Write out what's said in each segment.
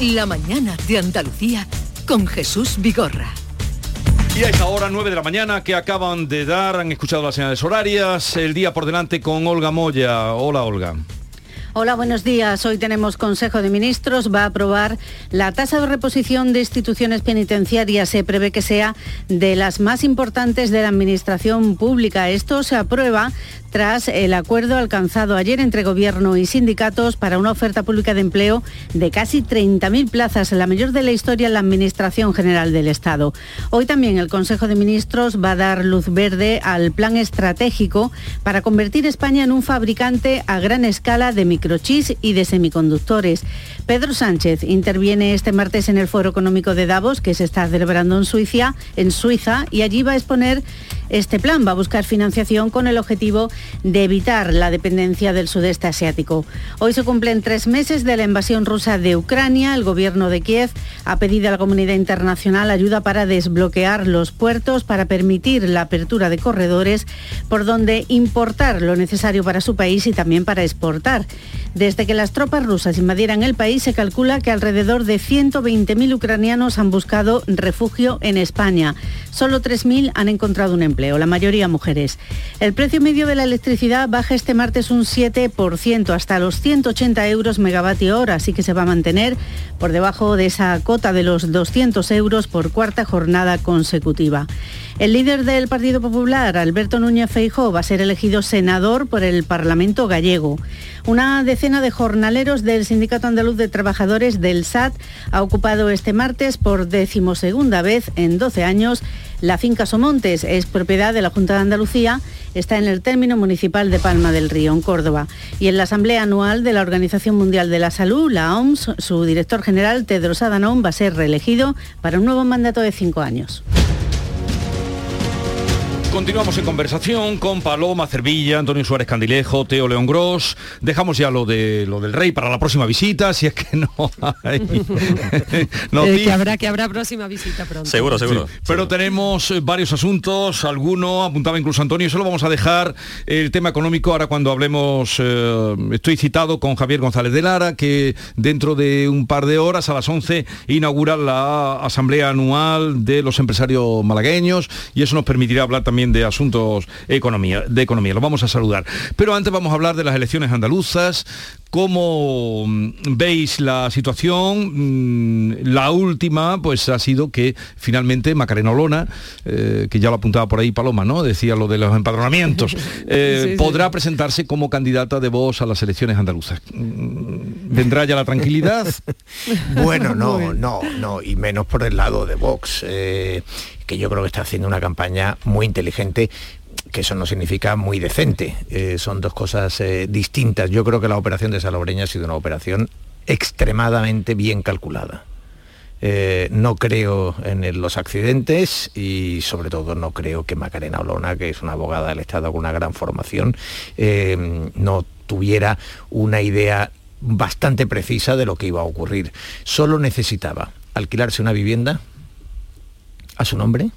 La mañana de Andalucía con Jesús Vigorra. Y a esta hora, 9 de la mañana, que acaban de dar, han escuchado las señales horarias, el día por delante con Olga Moya. Hola, Olga. Hola, buenos días. Hoy tenemos Consejo de Ministros. Va a aprobar la tasa de reposición de instituciones penitenciarias. Se prevé que sea de las más importantes de la Administración Pública. Esto se aprueba tras el acuerdo alcanzado ayer entre Gobierno y sindicatos para una oferta pública de empleo de casi 30.000 plazas, la mayor de la historia en la Administración General del Estado. Hoy también el Consejo de Ministros va a dar luz verde al plan estratégico para convertir España en un fabricante a gran escala de microchips y de semiconductores. Pedro Sánchez interviene este martes en el Foro Económico de Davos, que se está celebrando en Suiza, en Suiza y allí va a exponer este plan va a buscar financiación con el objetivo de evitar la dependencia del sudeste asiático. Hoy se cumplen tres meses de la invasión rusa de Ucrania. El gobierno de Kiev ha pedido a la comunidad internacional ayuda para desbloquear los puertos, para permitir la apertura de corredores por donde importar lo necesario para su país y también para exportar. Desde que las tropas rusas invadieran el país, se calcula que alrededor de 120.000 ucranianos han buscado refugio en España. Solo 3.000 han encontrado un empleo, la mayoría mujeres. El precio medio de la electricidad baja este martes un 7% hasta los 180 euros megavatio hora, así que se va a mantener por debajo de esa cota de los 200 euros por cuarta jornada consecutiva. El líder del Partido Popular, Alberto Núñez Feijóo, va a ser elegido senador por el Parlamento gallego. Una decena de jornaleros del Sindicato Andaluz de Trabajadores del SAT ha ocupado este martes por decimosegunda vez en 12 años la finca Somontes. Es propiedad de la Junta de Andalucía, está en el término municipal de Palma del Río, en Córdoba. Y en la Asamblea Anual de la Organización Mundial de la Salud, la OMS, su director general, Tedros Adhanom, va a ser reelegido para un nuevo mandato de cinco años. Continuamos en conversación con Paloma Cervilla, Antonio Suárez Candilejo, Teo León Gross. Dejamos ya lo de lo del rey para la próxima visita, si es que no hay eh, que habrá que habrá próxima visita pronto. Seguro, seguro. Pero tenemos eh, varios asuntos, alguno apuntaba incluso Antonio, solo vamos a dejar el tema económico ahora cuando hablemos, eh, estoy citado con Javier González de Lara, que dentro de un par de horas, a las 11, inaugura la Asamblea Anual de los Empresarios Malagueños y eso nos permitirá hablar también de asuntos economía, de economía. Lo vamos a saludar. Pero antes vamos a hablar de las elecciones andaluzas, ¿Cómo mm, veis la situación? Mm, la última, pues ha sido que finalmente Macarena Olona, eh, que ya lo apuntaba por ahí Paloma, ¿no? Decía lo de los empadronamientos, eh, podrá presentarse como candidata de voz a las elecciones andaluzas. Mm, ¿Vendrá ya la tranquilidad? bueno, no, no, no, y menos por el lado de Vox. Eh, que yo creo que está haciendo una campaña muy inteligente que eso no significa muy decente. Eh, son dos cosas eh, distintas. Yo creo que la operación de Salobreña ha sido una operación extremadamente bien calculada. Eh, no creo en los accidentes y sobre todo no creo que Macarena Olona, que es una abogada del Estado con una gran formación, no tuviera una idea bastante precisa de lo que iba a ocurrir. Solo necesitaba alquilarse una vivienda a su nombre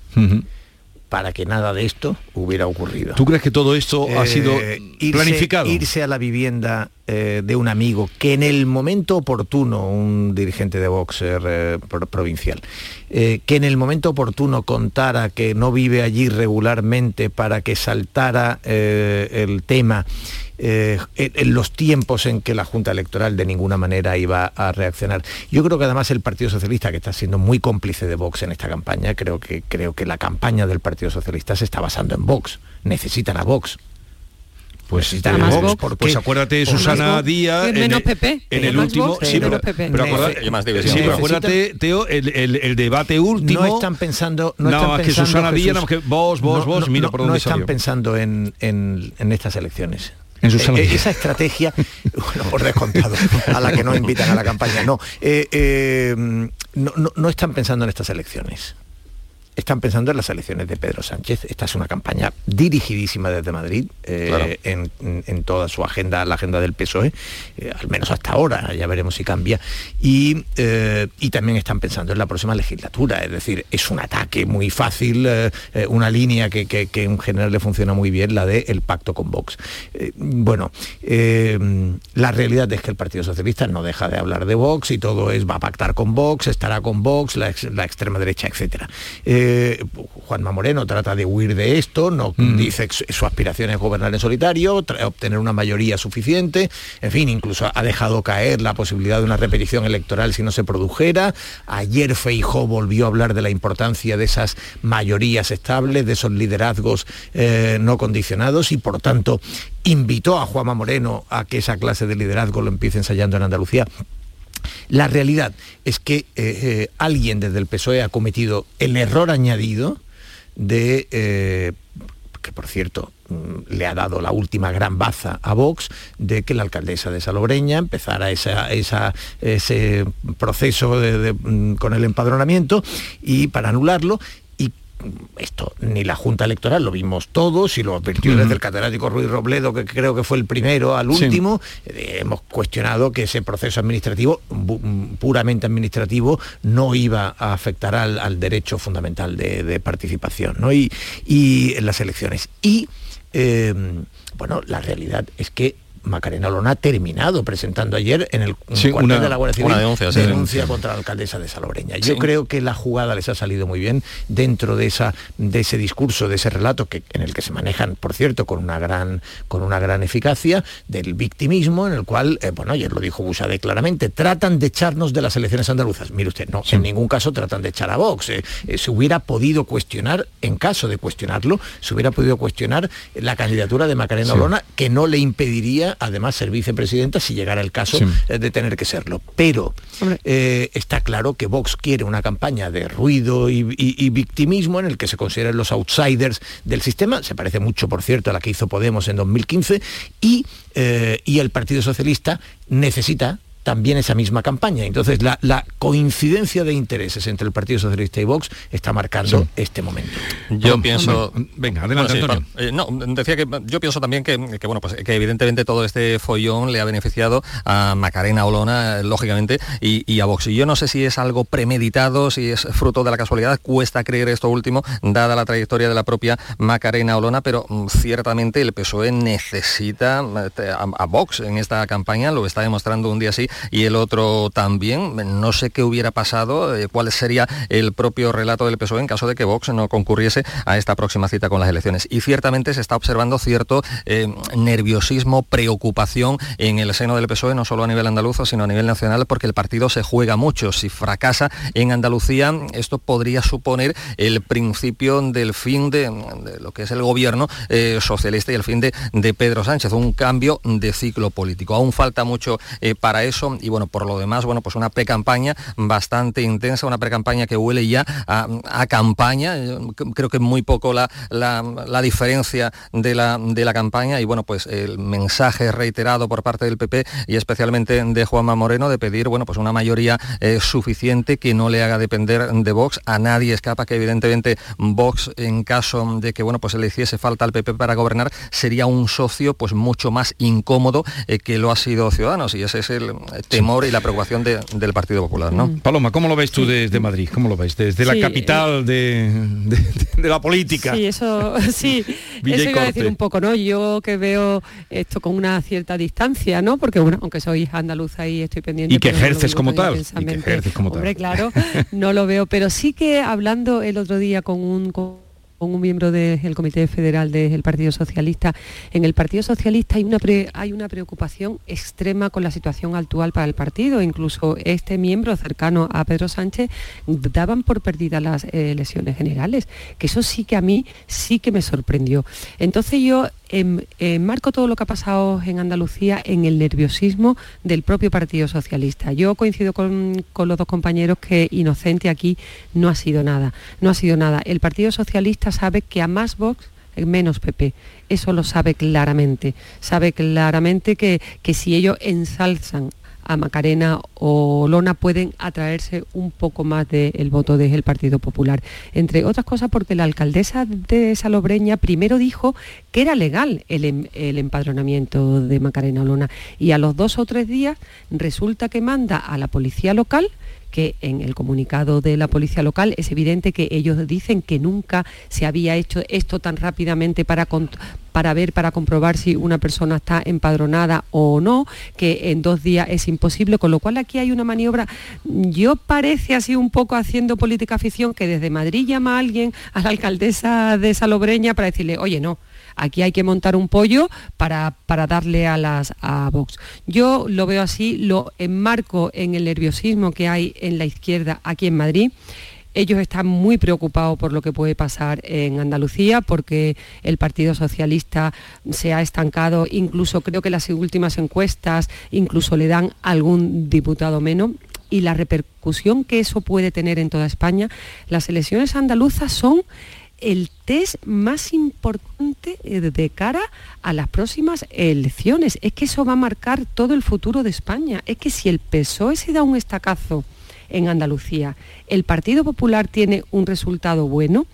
para que nada de esto hubiera ocurrido. ¿Tú crees que todo esto ha sido eh, planificado? Irse a la vivienda eh, de un amigo que en el momento oportuno, un dirigente de Vox eh, provincial, que en el momento oportuno contara que no vive allí regularmente para que saltara el tema eh, en los tiempos en que la Junta Electoral de ninguna manera iba a reaccionar. Yo creo que además el Partido Socialista, que está siendo muy cómplice de Vox en esta campaña, creo que, creo que la campaña del Partido Socialista se está basando en Vox. Necesitan a Vox. Pues, Vox, pues acuérdate Susana Díaz menos PP en el último sí, pero, acuérdate, sí, pero acuérdate Teo el, el, el, debate último no están pensando no, están pensando que Susana Díaz que vos vos vos mira por dónde no están pensando en, en, en estas elecciones eh, eh, esa estrategia, bueno, por descontado, a la que no invitan a la campaña, no, eh, no, no, están pensando en estas elecciones están pensando en las elecciones de Pedro Sánchez. Esta es una campaña dirigidísima desde Madrid eh, en, toda su agenda, la agenda del PSOE, eh, al menos hasta ahora, ya veremos si cambia. Y, y, también están pensando en la próxima legislatura, es decir, es un ataque muy fácil, una línea que, que, en general le funciona muy bien, la del el pacto con Vox. bueno, la realidad es que el Partido Socialista no deja de hablar de Vox y todo es va a pactar con Vox, estará con Vox, la, extrema derecha, etc. Eh, Juanma Moreno trata de huir de esto, no mm. dice que su aspiración es gobernar en solitario, obtener una mayoría suficiente, en fin, incluso ha dejado caer la posibilidad de una repetición electoral si no se produjera. Ayer Feijó volvió a hablar de la importancia de esas mayorías estables, de esos liderazgos eh, no condicionados y por tanto invitó a Juanma Moreno a que esa clase de liderazgo lo empiece ensayando en Andalucía. La realidad es que eh, eh, alguien desde el PSOE ha cometido el error añadido de, eh, que por cierto mm, le ha dado la última gran baza a Vox, de que la alcaldesa de Salobreña empezara ese proceso mm, con el empadronamiento y para anularlo esto ni la Junta Electoral, lo vimos todos y lo advirtió desde el catedrático Ruiz Robledo, que creo que fue el primero al último, eh, hemos cuestionado que ese proceso administrativo, puramente administrativo, no iba a afectar al, derecho fundamental de, participación ¿no? y, en las elecciones. Y eh, bueno, la realidad es que Macarena Olona ha terminado presentando ayer en el cuartel de la Guardia Civil denuncia, contra la alcaldesa de Salobreña. Yo creo que la jugada les ha salido muy bien dentro de, esa, de ese discurso, de ese relato que, en el que se manejan, por cierto, con una gran, con una gran eficacia, del victimismo, en el cual, eh, bueno, ayer lo dijo Busade claramente, tratan de echarnos de las elecciones andaluzas. Mire usted, no, en ningún caso tratan de echar a Vox. Eh. Eh, se hubiera podido cuestionar, en caso de cuestionarlo, se hubiera podido cuestionar la candidatura de Macarena Olona, que no le impediría además ser vicepresidenta si llegara el caso eh, de tener que serlo. Pero eh, está claro que Vox quiere una campaña de ruido y, victimismo en el que se consideren los outsiders del sistema, se parece mucho, por cierto, a la que hizo Podemos en 2015, y, eh, y el Partido Socialista necesita también esa misma campaña. Entonces, la, coincidencia de intereses entre el Partido Socialista y Vox está marcando este momento. Yo pienso... venga, adelante, eh, no, decía que yo pienso también que, bueno, pues que evidentemente todo este follón le ha beneficiado a Macarena Olona, lógicamente, y, a Vox. Y yo no sé si es algo premeditado, si es fruto de la casualidad, cuesta creer esto último, dada la trayectoria de la propia Macarena Olona, pero mm, ciertamente el PSOE necesita eh, a, a Vox en esta campaña, lo está demostrando un día así y el otro también. No sé qué hubiera pasado, eh, cuál sería el propio relato del PSOE en caso de que Vox no concurriese a esta próxima cita con las elecciones. Y ciertamente se está observando cierto eh, nerviosismo, preocupación en el seno del PSOE, no solo a nivel andaluz, sino a nivel nacional, porque el partido se juega mucho. Si fracasa en Andalucía, esto podría suponer el principio del fin de, lo que es el gobierno eh, socialista y el fin de, de, Pedro Sánchez, un cambio de ciclo político. Aún falta mucho para eso y bueno, por lo demás, bueno, pues una pre-campaña bastante intensa, una pre-campaña que huele ya a, campaña, creo que muy poco la, la, diferencia de la, de la campaña. Y bueno, pues el mensaje reiterado por parte del PP y especialmente de Juanma Moreno de pedir, bueno, pues una mayoría eh, suficiente que no le haga depender de Vox, a nadie escapa que evidentemente Vox en caso de que, bueno, pues le hiciese falta al PP para gobernar, sería un socio pues mucho más incómodo eh, que lo ha sido Ciudadanos. Y ese es temor y la preocupación del Partido Popular, ¿no? Mm. Paloma, ¿cómo lo ves tú desde Madrid? ¿Cómo lo ves? Desde la capital de, la política. Sí, eso sí, eso iba a decir un poco, ¿no? Yo que veo esto con una cierta distancia, ¿no? Porque bueno, aunque soy andaluza y estoy pendiente. Y que ejerces como tal. Y que ejerces como Hombre, claro, no lo veo. Pero sí que hablando el otro día con un con un miembro del Comité Federal del Partido Socialista. En el Partido Socialista hay una, hay una preocupación extrema con la situación actual para el partido. Incluso este miembro cercano a Pedro Sánchez daban por perdidas las eh, elecciones generales, que eso sí que a mí sí que me sorprendió. Entonces yo marco todo lo que ha pasado en Andalucía en el nerviosismo del propio Partido Socialista. Yo coincido con, los dos compañeros que inocente aquí no ha sido nada. No ha sido nada. El Partido Socialista sabe que a más Vox menos PP. Eso lo sabe claramente. Sabe claramente que, que si ellos ensalzan a Macarena o Lona pueden atraerse un poco más del voto del Partido Popular. Entre otras cosas porque la alcaldesa de Salobreña primero dijo que era legal el, em, el empadronamiento de Macarena Olona y a los dos o tres días resulta que manda a la policía local que en el comunicado de la policía local es evidente que ellos dicen que nunca se había hecho esto tan rápidamente para, para ver, para comprobar si una persona está empadronada o no, que en dos días es imposible, con lo cual aquí hay una maniobra, yo parece así un poco haciendo política ficción, que desde Madrid llama a alguien a la alcaldesa de Salobreña para decirle, oye, no, Aquí hay que montar un pollo para, para darle a las a Vox. Yo lo veo así, lo enmarco en el nerviosismo que hay en la izquierda aquí en Madrid. Ellos están muy preocupados por lo que puede pasar en Andalucía porque el Partido Socialista se ha estancado, incluso creo que las últimas encuestas incluso le dan algún diputado menos y la repercusión que eso puede tener en toda España. Las elecciones andaluzas son el test más importante eh, de cara a las próximas elecciones. Es que eso va a marcar todo el futuro de España. Es que si el PSOE se da un estacazo en Andalucía, el Partido Popular tiene un resultado bueno,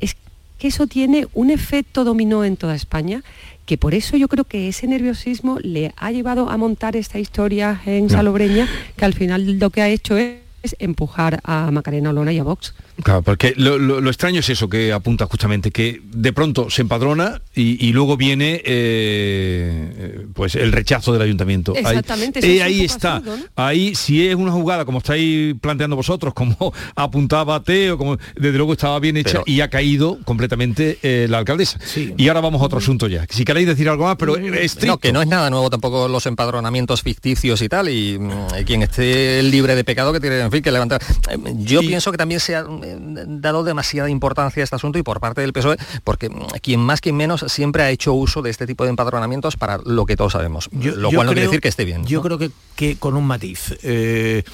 es que eso tiene un efecto dominó en toda España que por eso yo creo que ese nerviosismo le ha llevado a montar esta historia en Salobreña, que al final lo que ha hecho es empujar a Macarena Olona y a Vox. Claro, porque lo, extraño es eso que apunta justamente, que de pronto se empadrona y, luego viene eh, pues el rechazo del ayuntamiento. Exactamente. Ahí, ahí está. Ahí, si es una jugada, como estáis planteando vosotros, como apuntaba Teo, como desde luego estaba bien hecha y ha caído completamente eh, la alcaldesa. Y ahora vamos a otro asunto ya. Si queréis decir algo más, pero No, que no es nada nuevo tampoco los empadronamientos ficticios y tal, y mm, quien esté libre de pecado que tiene, que levantar. Eh, yo pienso que también se ha dado demasiada importancia a este asunto y por parte del PSOE, porque quien más, quien menos, siempre ha hecho uso de este tipo de empadronamientos para lo que todos sabemos. lo cual no quiere decir que esté bien. Yo creo que, que, con un matiz. Eh,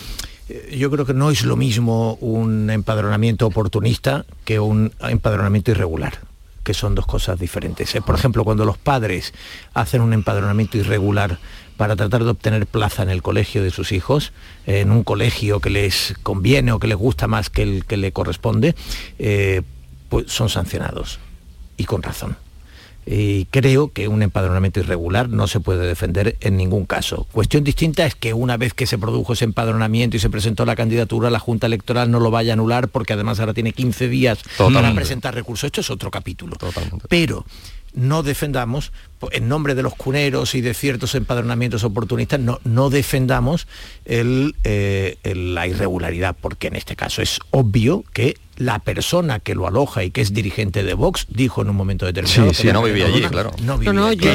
yo creo que no es lo mismo un empadronamiento oportunista que un empadronamiento irregular que son dos cosas diferentes. Eh, por ejemplo, cuando los padres hacen un empadronamiento irregular para tratar de obtener plaza en el colegio de sus hijos, en un colegio que les conviene o que les gusta más que el que le corresponde, eh, pues son sancionados. Y con razón. Y creo que un empadronamiento irregular no se puede defender en ningún caso. Cuestión distinta es que una vez que se produjo ese empadronamiento y se presentó la candidatura, la Junta Electoral no lo vaya a anular porque además ahora tiene 15 días para presentar recursos. Esto es otro capítulo. Pero no defendamos, en nombre de los cuneros y de ciertos empadronamientos oportunistas, no, no defendamos eh, la irregularidad, porque en este caso es obvio que la persona que lo aloja y que es dirigente de Vox dijo en un momento determinado que no vivía allí, claro. No, vivía no, yo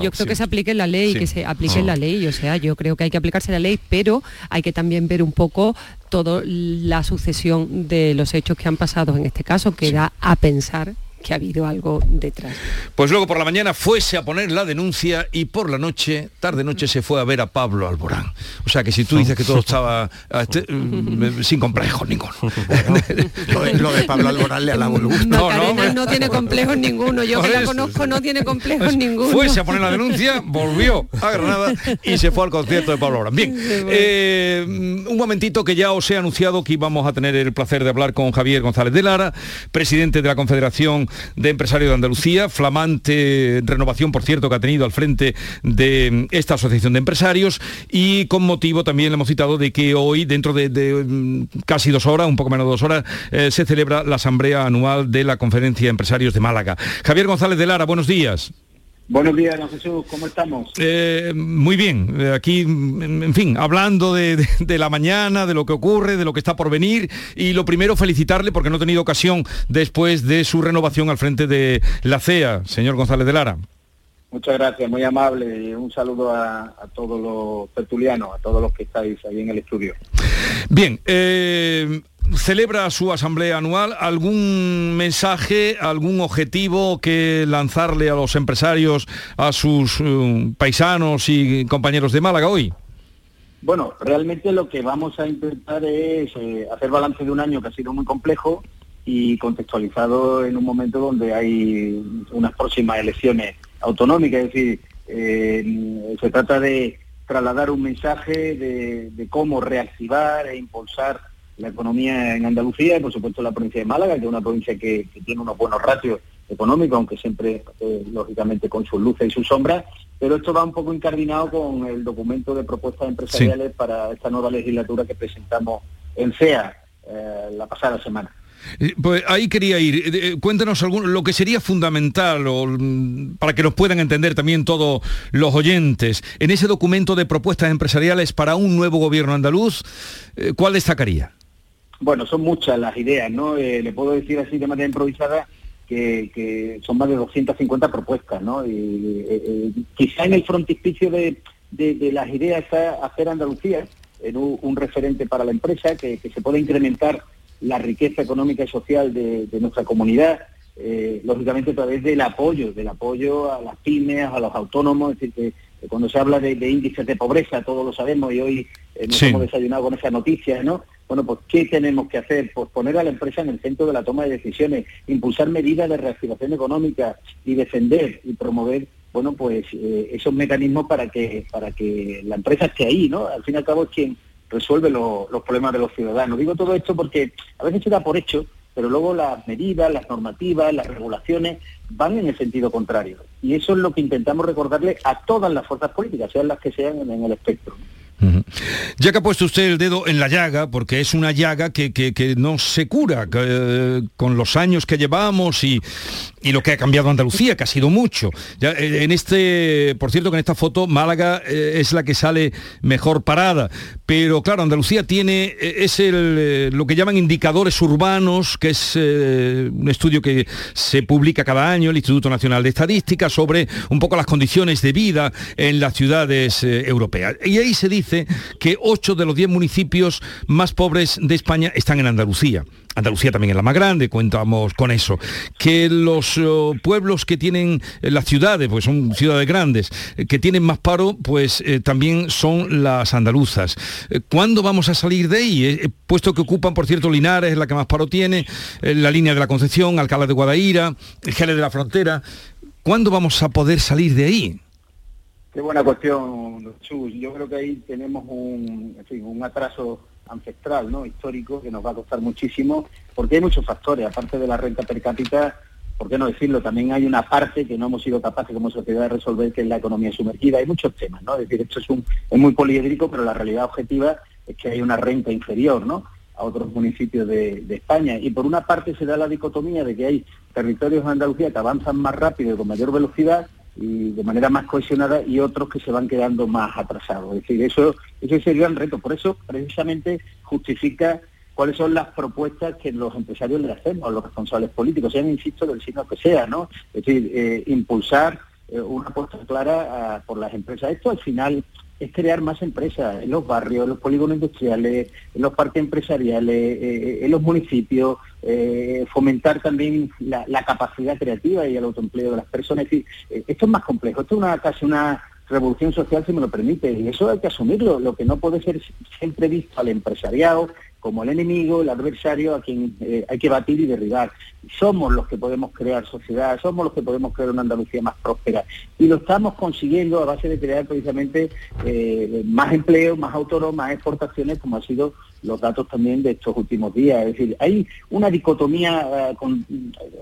yo creo que se aplique la ley, que se aplique la ley, o sea, yo creo que hay que aplicarse la ley, pero hay que también ver un poco toda la sucesión de los hechos que han pasado en este caso, que da a pensar que ha habido algo detrás. Pues luego por la mañana fuese a poner la denuncia y por la noche, tarde noche, se fue a ver a Pablo Alborán. O sea que si tú dices que todo estaba este, mm, sin complejos ninguno. lo, de, Pablo Alborán le alabo el No, no, no, tiene complejos ninguno. Yo que la conozco no tiene complejos pues ninguno. Fuese a poner la denuncia, volvió a Granada y se fue al concierto de Pablo Alborán. Bien, eh, un momentito que ya os he anunciado que íbamos a tener el placer de hablar con Javier González de Lara, presidente de la Confederación de Empresarios de Andalucía, flamante renovación, por cierto, que ha tenido al frente de esta asociación de empresarios y con motivo también le hemos citado de que hoy, dentro de, mm, casi dos horas, un poco menos de dos horas, eh, se celebra la asamblea anual de la Conferencia de Empresarios de Málaga. Javier González de Lara, buenos días. Buenos días, don Jesús, ¿cómo estamos? Eh, muy bien, eh, aquí, en fin, hablando de, la mañana, de lo que ocurre, de lo que está por venir, y lo primero felicitarle porque no he tenido ocasión después de su renovación al frente de la CEA, señor González de Lara. Muchas gracias, muy amable, y un saludo a, todos los tertulianos, a todos los que estáis ahí en el estudio. Bien, eh, celebra su asamblea anual. ¿Algún mensaje, algún objetivo que lanzarle a los empresarios, a sus eh, paisanos y compañeros de Málaga hoy? Bueno, realmente lo que vamos a intentar es eh, hacer balance de un año que ha sido muy complejo y contextualizado en un momento donde hay unas próximas elecciones autonómicas, es decir, eh, se trata de trasladar un mensaje de, cómo reactivar e impulsar la economía en Andalucía y por supuesto la provincia de Málaga, que es una provincia que, tiene unos buenos ratios económicos, aunque siempre, eh, lógicamente, con sus luces y sus sombras, pero esto va un poco incardinado con el documento de propuestas empresariales para esta nueva legislatura que presentamos en CEA eh, la pasada semana. Eh, pues ahí quería ir. Eh, cuéntanos lo que sería fundamental mm, para que nos puedan entender también todos los oyentes. En ese documento de propuestas empresariales para un nuevo gobierno andaluz, ¿cuál destacaría? Bueno, son muchas las ideas, ¿no? le puedo decir así de manera improvisada que, son más de 250 propuestas, ¿no? Y, quizá en el frontispicio de, las ideas está hacer Andalucía en un, referente para la empresa que, que se pueda incrementar la riqueza económica y social de, nuestra comunidad, eh, lógicamente a través del apoyo, del apoyo a las pymes, a los autónomos, es decir, que, cuando se habla de, índices de pobreza, todos lo sabemos y hoy eh, nos hemos desayunado con esa noticia, ¿no? Bueno, pues ¿qué tenemos que hacer? Pues poner a la empresa en el centro de la toma de decisiones, impulsar medidas de reactivación económica y defender y promover bueno, pues eh, esos mecanismos para que, para que la empresa esté ahí, ¿no? Al fin y al cabo es quien, resuelve los problemas de los ciudadanos. Digo todo esto porque a veces se da por hecho, pero luego las medidas, las normativas, las regulaciones van en el sentido contrario. Y eso es lo que intentamos recordarle a todas las fuerzas políticas, sean las que sean en el espectro. Ya que ha puesto usted el dedo en la llaga, porque es una llaga que, no se cura eh, con los años que llevamos y, lo que ha cambiado Andalucía, que ha sido mucho. Eh, en este, por cierto, que en esta foto Málaga eh, es la que sale mejor parada, pero claro, Andalucía tiene, es lo que llaman indicadores urbanos, que es un estudio que se publica cada año, el Instituto Nacional de Estadística, sobre un poco las condiciones de vida en las ciudades europeas. Y ahí se dice que 8 de los 10 municipios más pobres de España están en Andalucía. Andalucía también es la más grande, cuentamos con eso. Que los eh, pueblos que tienen eh, las ciudades, porque son ciudades grandes, eh, que tienen más paro, pues también son las andaluzas. ¿Cuándo vamos a salir de ahí? puesto que ocupan, por cierto, Linares, es la que más paro tiene, la línea de la Concepción, Alcalá de Guadaira, Jerez de la Frontera. ¿Cuándo vamos a poder salir de ahí? Qué buena cuestión, Chus. Yo creo que ahí tenemos un, un atraso ancestral, ¿no? histórico, que nos va a costar muchísimo, porque hay muchos factores, aparte de la renta per cápita, ¿por qué no decirlo? También hay una parte que no hemos sido capaces como sociedad de resolver, que es la economía sumergida. Hay muchos temas, ¿no? Es decir, esto es, un, es muy poliédrico, pero la realidad objetiva es que hay una renta inferior, ¿no? a otros municipios de, de, España. Y por una parte se da la dicotomía de que hay territorios en Andalucía que avanzan más rápido y con mayor velocidad y de manera más cohesionada y otros que se van quedando más atrasados. Es decir, eso, ese es el reto. Por eso, precisamente, justifica cuáles son las propuestas que los empresarios le hacemos a los responsables políticos, sean, insisto, del signo que sea, ¿no? Es decir, eh, impulsar eh, una apuesta clara ah, por las empresas. Esto al final es crear más empresas en los barrios, en los polígonos industriales, en los parques empresariales, eh, en los municipios, eh, fomentar también la, capacidad creativa y el autoempleo de las personas. Eh, esto es más complejo, esto es una, casi una revolución social, si me lo permite, y eso hay que asumirlo. Lo que no puede ser siempre visto al empresariado como el enemigo, el adversario a quien eh, hay que batir y derribar. Somos los que podemos crear sociedad, somos los que podemos crear una Andalucía más próspera. Y lo estamos consiguiendo a base de crear precisamente eh, más empleo, más autónomos, más exportaciones, como han sido los datos también de estos últimos días. Es decir, hay una dicotomía eh,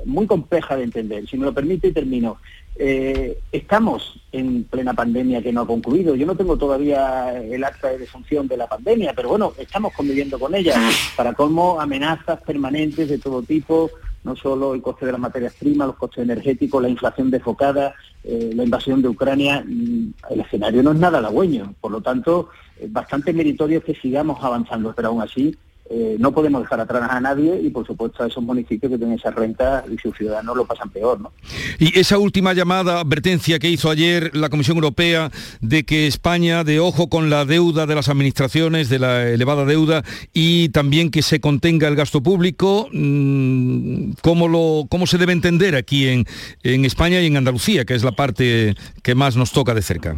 muy compleja de entender. Si me lo permite, termino. Eh, estamos en plena pandemia que no ha concluido. Yo no tengo todavía el acta de defunción de la pandemia, pero bueno, estamos conviviendo con ella para cómo amenazas permanentes de todo tipo, no solo el coste de las materias primas, los costes energéticos, la inflación desfocada, eh, la invasión de Ucrania, mm, el escenario no es nada halagüeño. Por lo tanto, es bastante meritorio que sigamos avanzando, pero aún así eh, no podemos dejar atrás a nadie y por supuesto a esos municipios que tienen esa renta y sus ciudadanos lo pasan peor. ¿no? Y esa última llamada, advertencia que hizo ayer la Comisión Europea de que España, de ojo con la deuda de las administraciones, de la elevada deuda y también que se contenga el gasto público, mm, ¿cómo, lo, cómo se debe entender aquí en, en España y en Andalucía, que es la parte que más nos toca de cerca?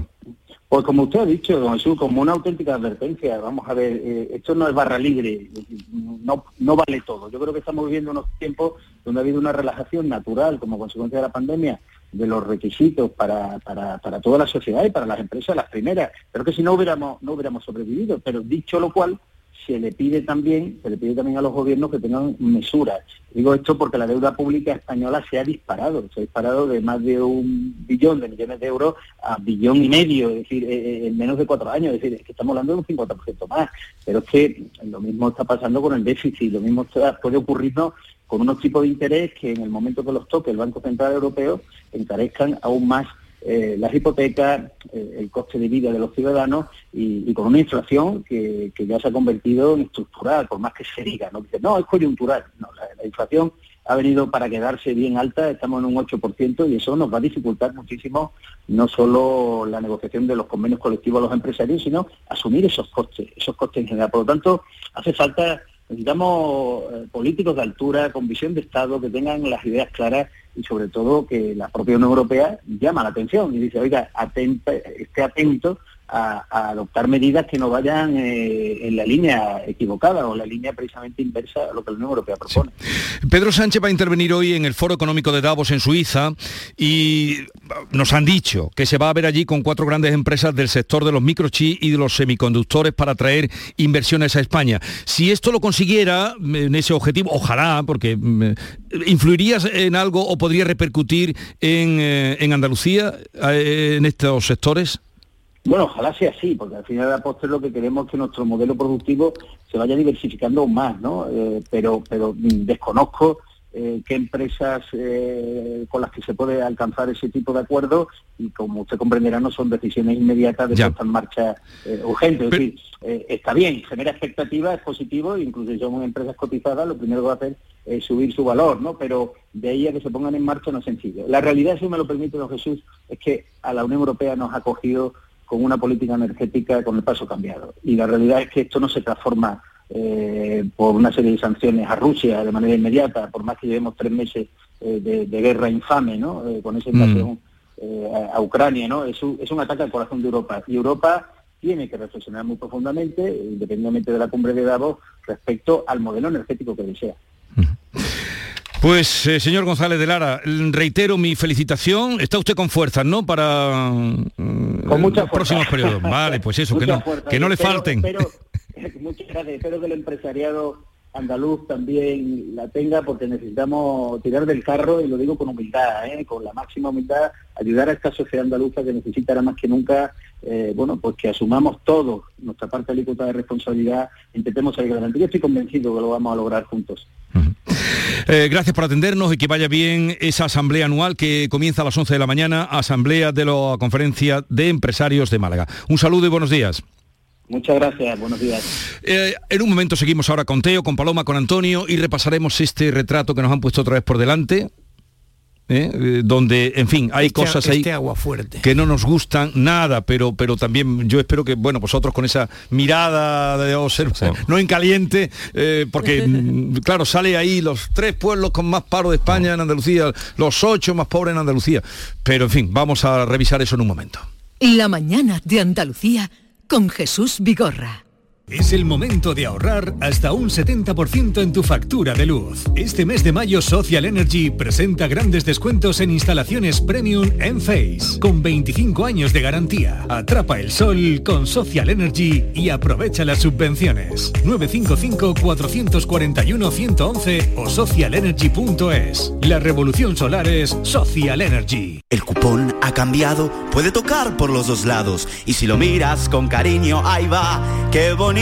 Pues como usted ha dicho, don Jesús, como una auténtica advertencia, vamos a ver, eh, esto no es barra libre, no, no vale todo. Yo creo que estamos viviendo unos tiempos donde ha habido una relajación natural como consecuencia de la pandemia de los requisitos para, para, para, toda la sociedad y para las empresas, las primeras. Pero que si no hubiéramos, no hubiéramos sobrevivido. Pero dicho lo cual, se le pide también, se le pide también a los gobiernos que tengan mesuras. Digo esto porque la deuda pública española se ha disparado, se ha disparado de más de un billón de millones de euros a billón y medio, es decir, eh, eh, en menos de cuatro años, es decir, es que estamos hablando de un 50% más. Pero es que lo mismo está pasando con el déficit, lo mismo puede ocurrirnos con unos tipos de interés que en el momento que los toque el Banco Central Europeo encarezcan aún más eh, las hipotecas, eh, el coste de vida de los ciudadanos y, con una inflación que, ya se ha convertido en estructural, por más que se diga. No, no es coyuntural. No, la, inflación ha venido para quedarse bien alta, estamos en un 8% y eso nos va a dificultar muchísimo no solo la negociación de los convenios colectivos a los empresarios, sino asumir esos costes, esos costes en general. Por lo tanto, hace falta necesitamos eh, políticos de altura, con visión de Estado, que tengan las ideas claras y sobre todo que la propia Unión Europea llama la atención y dice, oiga, atenta, esté atento a, adoptar medidas que no vayan eh, en la línea equivocada o la línea precisamente inversa a lo que la Unión Europea propone. Pedro Sánchez va a intervenir hoy en el Foro Económico de Davos en Suiza y nos han dicho que se va a ver allí con cuatro grandes empresas del sector de los microchips y de los semiconductores para traer inversiones a España. Si esto lo consiguiera en ese objetivo, ojalá, porque mm, ¿influirías en algo o podría repercutir en, eh, en Andalucía eh, en estos sectores? Bueno, ojalá sea así, porque al final de la postre lo que queremos es que nuestro modelo productivo se vaya diversificando aún más, ¿no? Eh, pero, pero desconozco eh, qué empresas eh, con las que se puede alcanzar ese tipo de acuerdo y como usted comprenderá no son decisiones inmediatas de puesta en marcha urgente. Es decir, está bien, genera expectativas, es positivo, incluso si son empresas cotizadas, lo primero que va a hacer es subir su valor, ¿no? Pero de ahí a que se pongan en marcha no es sencillo. La realidad, si me lo permite don Jesús, es que a la Unión Europea nos ha cogido con una política energética con el paso cambiado. Y la realidad es que esto no se transforma eh, por una serie de sanciones a Rusia de manera inmediata, por más que llevemos tres meses eh, de, guerra infame ¿no? Eh, con esa mm. invasión a, Ucrania. ¿no? Es un, es un ataque al corazón de Europa. Y Europa tiene que reflexionar muy profundamente, independientemente de la cumbre de Davos, respecto al modelo energético que desea. Pues, eh, señor González de Lara, reitero mi felicitación. Está usted con fuerzas, ¿no? Para mm, los próximos periodos. Vale, pues eso, que no, que no le falten. muchas gracias. Espero que el empresariado andaluz también la tenga porque necesitamos tirar del carro y lo digo con humildad, ¿eh? con la máxima humildad, ayudar a esta sociedad andaluza que necesitará más que nunca, eh, bueno, pues que asumamos todos nuestra parte alícuota de responsabilidad, intentemos salir adelante. Yo estoy convencido que lo vamos a lograr juntos. Eh, gracias por atendernos y que vaya bien esa asamblea anual que comienza a las 11 de la mañana, asamblea de la Conferencia de Empresarios de Málaga. Un saludo y buenos días. Muchas gracias, buenos días. Eh, en un momento seguimos ahora con Teo, con Paloma, con Antonio y repasaremos este retrato que nos han puesto otra vez por delante. ¿Eh? Eh, donde, en fin, hay este cosas ahí este agua fuerte. que no nos gustan nada, pero, pero también yo espero que, bueno, vosotros con esa mirada de observación, no en caliente, eh, porque, mm, claro, sale ahí los tres pueblos con más paro de España en Andalucía, los ocho más pobres en Andalucía. Pero, en fin, vamos a revisar eso en un momento. La mañana de Andalucía con Jesús Vigorra. Es el momento de ahorrar hasta un 70% en tu factura de luz. Este mes de mayo Social Energy presenta grandes descuentos en instalaciones premium en Face, con 25 años de garantía. Atrapa el sol con Social Energy y aprovecha las subvenciones. 955-441-111 o socialenergy.es. La revolución solar es Social Energy. El cupón ha cambiado, puede tocar por los dos lados. Y si lo miras con cariño, ahí va, qué bonito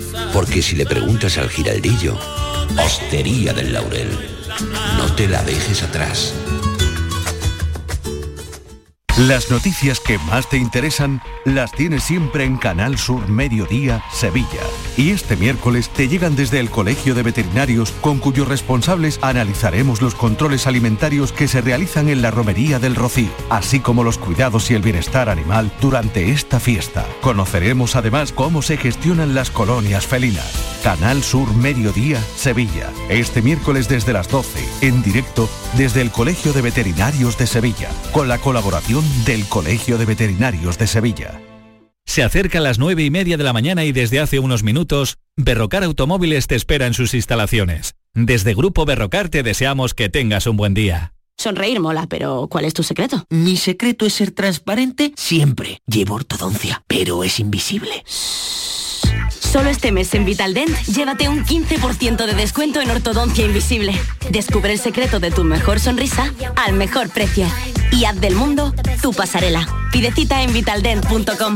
Porque si le preguntas al giraldillo, Hostería del Laurel, no te la dejes atrás. Las noticias que más te interesan las tienes siempre en Canal Sur Mediodía Sevilla. Y este miércoles te llegan desde el Colegio de Veterinarios con cuyos responsables analizaremos los controles alimentarios que se realizan en la Romería del Rocío, así como los cuidados y el bienestar animal durante esta fiesta. Conoceremos además cómo se gestionan las colonias felinas. Canal Sur Mediodía Sevilla. Este miércoles desde las 12, en directo desde el Colegio de Veterinarios de Sevilla, con la colaboración del Colegio de Veterinarios de Sevilla. Se acerca a las nueve y media de la mañana y desde hace unos minutos, Berrocar Automóviles te espera en sus instalaciones. Desde Grupo Berrocar te deseamos que tengas un buen día. Sonreír mola, pero ¿cuál es tu secreto? Mi secreto es ser transparente siempre. Llevo ortodoncia, pero es invisible. Solo este mes en Vitaldent, llévate un 15% de descuento en ortodoncia invisible. Descubre el secreto de tu mejor sonrisa al mejor precio. Y haz del mundo tu pasarela. Pide cita en vitaldent.com.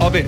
A ver,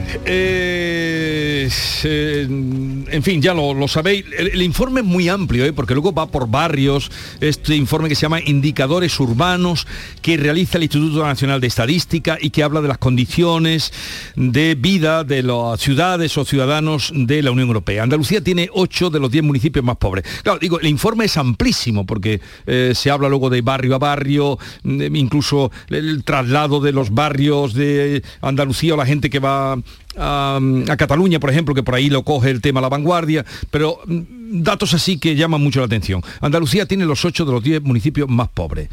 eh, eh, en fin, ya lo, sabéis. El, el informe es muy amplio, ¿eh? porque luego va por barrios. Este informe que se llama Indicadores Urbanos, que realiza el Instituto Nacional de Estadística y que habla de las condiciones de vida de las ciudades o ciudadanos de la Unión Europea. Andalucía tiene 8 de los 10 municipios más pobres. Claro, digo, el informe es amplísimo, porque eh, se habla luego de barrio a barrio, mm, incluso el traslado de los barrios de Andalucía o la gente que va a, Cataluña, por ejemplo, que por ahí lo coge el tema La Vanguardia, pero mm, datos así que llaman mucho la atención. Andalucía tiene los 8 de los 10 municipios más pobres.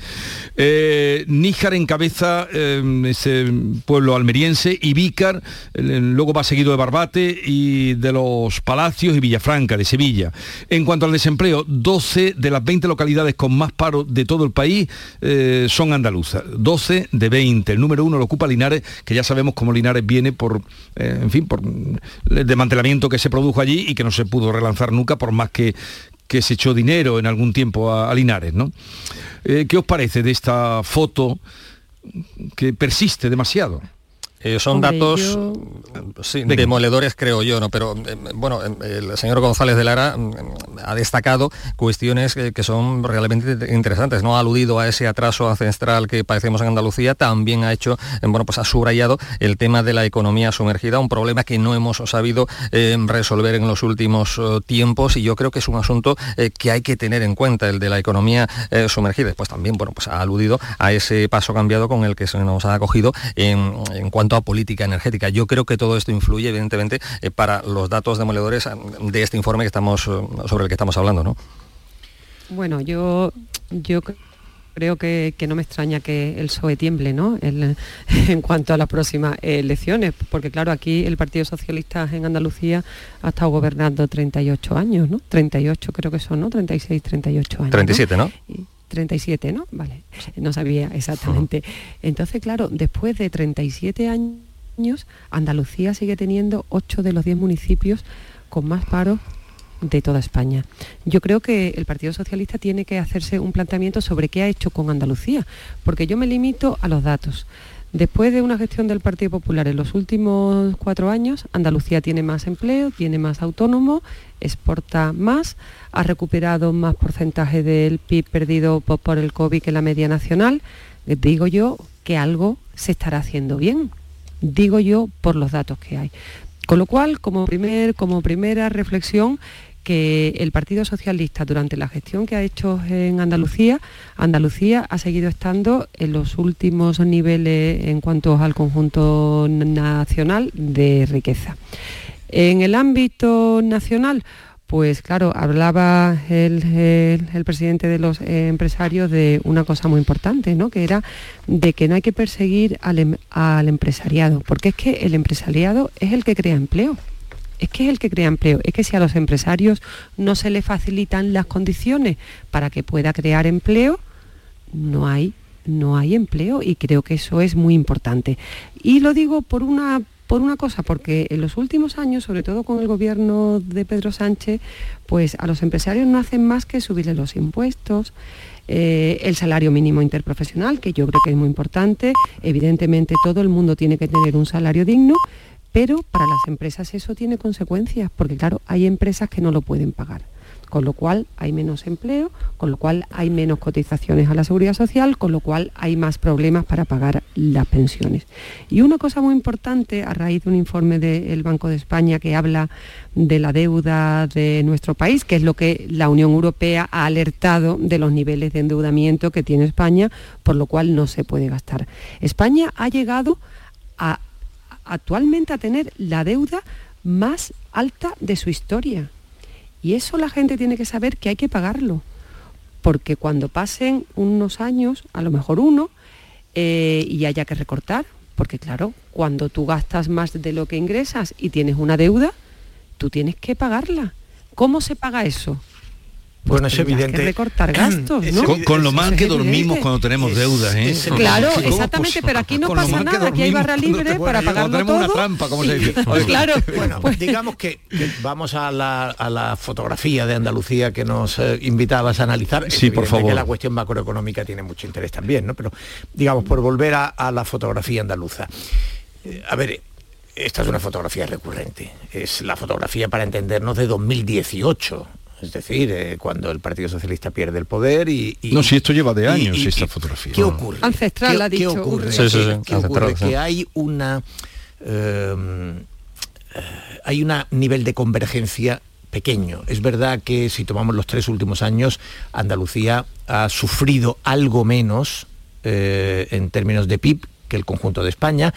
Eh, Níjar encabeza eh, ese pueblo almeriense y Vícar, luego va seguido de Barbate y de los Palacios y Villafranca, de Sevilla. En cuanto al desempleo, 12 de las 20 localidades con más paro de todo el país eh, son andaluzas. 12 de 20. El número uno lo ocupa Linares, que ya sabemos cómo Linares viene por, eh, en fin, por el desmantelamiento que se produjo allí y que no se pudo relanzar nunca por más que, se echó dinero en algún tiempo a, a Linares. ¿no? Eh, ¿Qué os parece de esta foto que persiste demasiado? Eh, son Hombre, datos yo- sí, Venga. demoledores, creo yo, ¿no? Pero eh, bueno, eh, el señor González de Lara mm, ha destacado cuestiones que, que son realmente interesantes. No ha aludido a ese atraso ancestral que padecemos en Andalucía, también ha hecho, eh, bueno, pues ha subrayado el tema de la economía sumergida, un problema que no hemos sabido eh, resolver en los últimos eh, tiempos y yo creo que es un asunto eh, que hay que tener en cuenta, el de la economía eh, sumergida. Después también, bueno, pues ha aludido a ese paso cambiado con el que se nos ha acogido en, en cuanto a política energética. Yo creo que todo esto influye, evidentemente, eh, para los datos demoledores eh, de este informe que estamos, eh, sobre el que estamos hablando, ¿no? Bueno, yo, yo cre- creo que, que no me extraña que el PSOE tiemble ¿no? El- en cuanto a las próximas elecciones, porque claro, aquí el Partido Socialista en Andalucía ha estado gobernando 38 años, ¿no? 38 creo que son, ¿no? 36, 38 años. 37, ¿no? 37, ¿no? Vale, no sabía exactamente. Entonces, claro, después de 37 años, Andalucía sigue teniendo 8 de los 10 municipios con más paro de toda España. Yo creo que el Partido Socialista tiene que hacerse un planteamiento sobre qué ha hecho con Andalucía, porque yo me limito a los datos. Después de una gestión del Partido Popular en los últimos cuatro años, Andalucía tiene más empleo, tiene más autónomo, exporta más, ha recuperado más porcentaje del PIB perdido po- por el COVID que la media nacional. Digo yo que algo se estará haciendo bien. Digo yo por los datos que hay. Con lo cual, como, primer, como primera reflexión, que el Partido Socialista durante la gestión que ha hecho en Andalucía, Andalucía ha seguido estando en los últimos niveles en cuanto al conjunto nacional de riqueza. En el ámbito nacional, pues claro, hablaba el, presidente de los empresarios de una cosa muy importante, ¿no? que era de que no hay que perseguir al, em, al, empresariado, porque es que el empresariado es el que crea empleo. Es que es el que crea empleo. Es que si a los empresarios no se les facilitan las condiciones para que pueda crear empleo, no hay, no hay empleo y creo que eso es muy importante. Y lo digo por una por una cosa, porque en los últimos años, sobre todo con el gobierno de Pedro Sánchez, pues a los empresarios no hacen más que subirle los impuestos, eh, el salario mínimo interprofesional, que yo creo que es muy importante. Evidentemente todo el mundo tiene que tener un salario digno, pero para las empresas eso tiene consecuencias, porque claro, hay empresas que no lo pueden pagar con lo cual hay menos empleo, con lo cual hay menos cotizaciones a la seguridad social, con lo cual hay más problemas para pagar las pensiones. Y una cosa muy importante, a raíz de un informe del Banco de España que habla de la deuda de nuestro país, que es lo que la Unión Europea ha alertado de los niveles de endeudamiento que tiene España, por lo cual no se puede gastar. España ha llegado a, actualmente a tener la deuda más alta de su historia y eso la gente tiene que saber que hay que pagarlo, porque cuando pasen unos años, a lo mejor uno, eh, y haya que recortar, porque claro, cuando tú gastas más de lo que ingresas y tienes una deuda, tú tienes que pagarla. ¿Cómo se paga eso? Bueno, es evidente. Que recortar gastos, ¿no? Con, lo mal que dormimos cuando tenemos deudas, ¿eh? claro, exactamente, pero aquí no pasa nada, aquí hay barra libre para pagarlo todo. una trampa, como se dice. claro. Bueno, pues digamos que, vamos a la, fotografía de Andalucía que nos eh, invitabas a analizar. Sí, por favor. Que la cuestión macroeconómica tiene mucho interés también, ¿no? Pero digamos, por volver a, a la fotografía andaluza. Eh, a ver, esta es una fotografía recurrente. Es la fotografía para entendernos de 2018 es decir, eh, cuando el Partido Socialista pierde el poder y... no, si esto lleva de años, esta fotografía. ¿Qué ocurre? Ancestral, ha dicho. ¿Qué ocurre? ¿Qué, ocurre? Que hay una... Em, eh, hay un nivel de convergencia pequeño. Es verdad que si tomamos los tres últimos años, Andalucía ha sufrido algo menos eh, en términos de PIB que el conjunto de España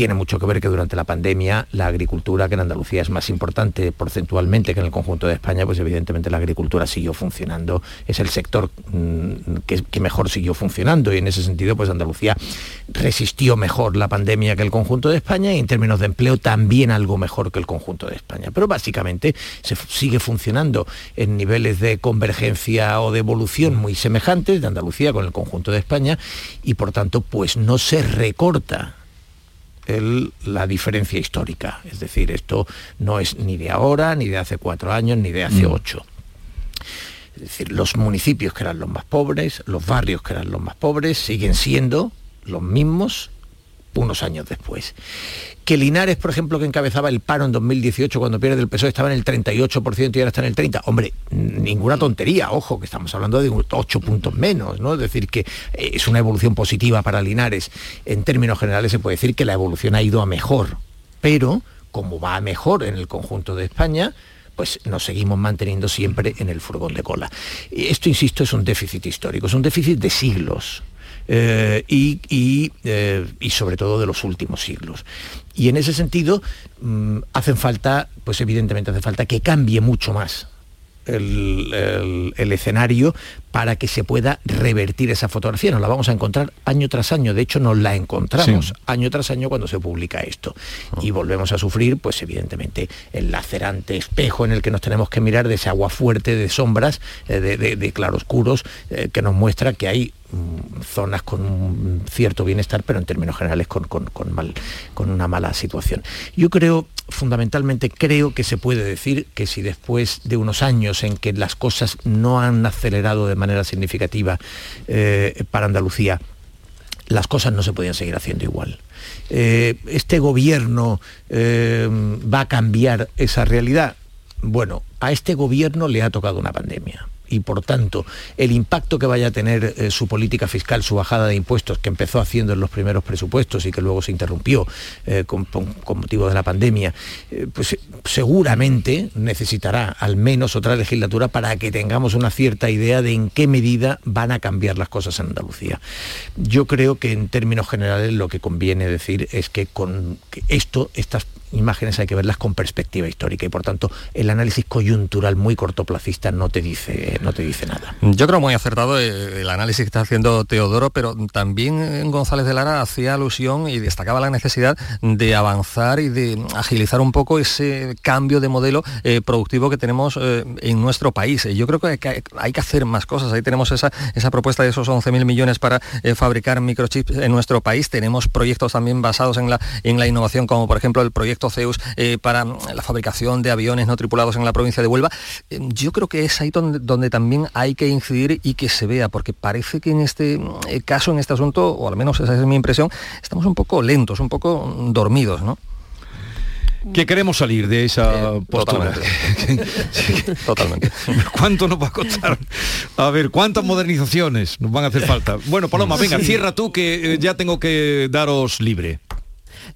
tiene mucho que ver que durante la pandemia la agricultura, que en Andalucía es más importante porcentualmente que en el conjunto de España, pues evidentemente la agricultura siguió funcionando, es el sector mm, que, mejor siguió funcionando y en ese sentido pues Andalucía resistió mejor la pandemia que el conjunto de España y en términos de empleo también algo mejor que el conjunto de España. Pero básicamente se sigue funcionando en niveles de convergencia o de evolución muy semejantes de Andalucía con el conjunto de España y por tanto pues no se recorta la diferencia histórica. Es decir, esto no es ni de ahora, ni de hace cuatro años, ni de hace mm. ocho. Es decir, los municipios que eran los más pobres, los barrios que eran los más pobres, siguen siendo los mismos unos años después. Que Linares, por ejemplo, que encabezaba el paro en 2018 cuando pierde el PSOE, estaba en el 38% y ahora está en el 30%. Hombre, ninguna tontería, ojo, que estamos hablando de 8 puntos menos, ¿no? Es decir, que eh, es una evolución positiva para Linares. En términos generales se puede decir que la evolución ha ido a mejor, pero como va a mejor en el conjunto de España, pues nos seguimos manteniendo siempre en el furgón de cola. Esto, insisto, es un déficit histórico, es un déficit de siglos. Eh, eh, y, sobre todo de los últimos siglos. Y en ese sentido mm, hacen falta, pues evidentemente hace falta que cambie mucho más el, escenario para que se pueda revertir esa fotografía. Nos la vamos a encontrar año tras año, de hecho nos la encontramos año tro año cuando se publica esto. Ah. Y volvemos a sufrir, pues evidentemente, el lacerante espejo en el que nos tenemos que mirar de ese agua fuerte de sombras, eh, de, claroscuros, que nos muestra que hay zonas con un cierto bienestar, pero en términos generales con, mal, con una mala situación. Yo creo, fundamentalmente, creo que se puede decir que si después de unos años en que las cosas no han acelerado de manera significativa eh, para Andalucía, las cosas no se podían seguir haciendo igual. Eh, ¿Este gobierno eh, va a cambiar esa realidad? Bueno, a este gobierno le ha tocado una pandemia y por tanto el impacto que vaya a tener eh, su política fiscal, su bajada de impuestos que empezó haciendo en los primeros presupuestos y que luego se interrumpió eh, con, motivo de la pandemia, eh, pues seguramente necesitará al menos otra legislatura para que tengamos una cierta idea de en qué medida van a cambiar las cosas en Andalucía. Yo creo que en términos generales lo que conviene decir es que con esto, estas imágenes hay que verlas con perspectiva histórica y por tanto el análisis coyuntural muy cortoplacista no te dice, no te dice nada. Yo creo muy acertado el análisis que está haciendo Teodoro, pero también González de Lara hacía alusión y destacaba la necesidad de avanzar y de agilizar un poco ese cambio de modelo eh, productivo que tenemos eh, en nuestro país. Yo creo que hay, que hacer más cosas. Ahí tenemos esa, esa propuesta de esos 11.000 millones para eh, fabricar microchips en nuestro país. Tenemos proyectos también basados en la, en la innovación, como por ejemplo el proyecto CEUS para mm, la fabricación de aviones no tripulados en la provincia de Huelva. yo creo que es ahí donde, donde también hay que incidir y que se vea, porque parece que en este mm, caso, en este asunto, o al menos esa es mi impresión, estamos un poco lentos, un poco dormidos, ¿no? que queremos salir de esa eh, postura. Totalmente. ¿Cuánto nos va a costar? A ver, ¿cuántas modernizaciones nos van a hacer falta? Bueno, Paloma, venga, cierra tú que eh, ya tengo que daros libre.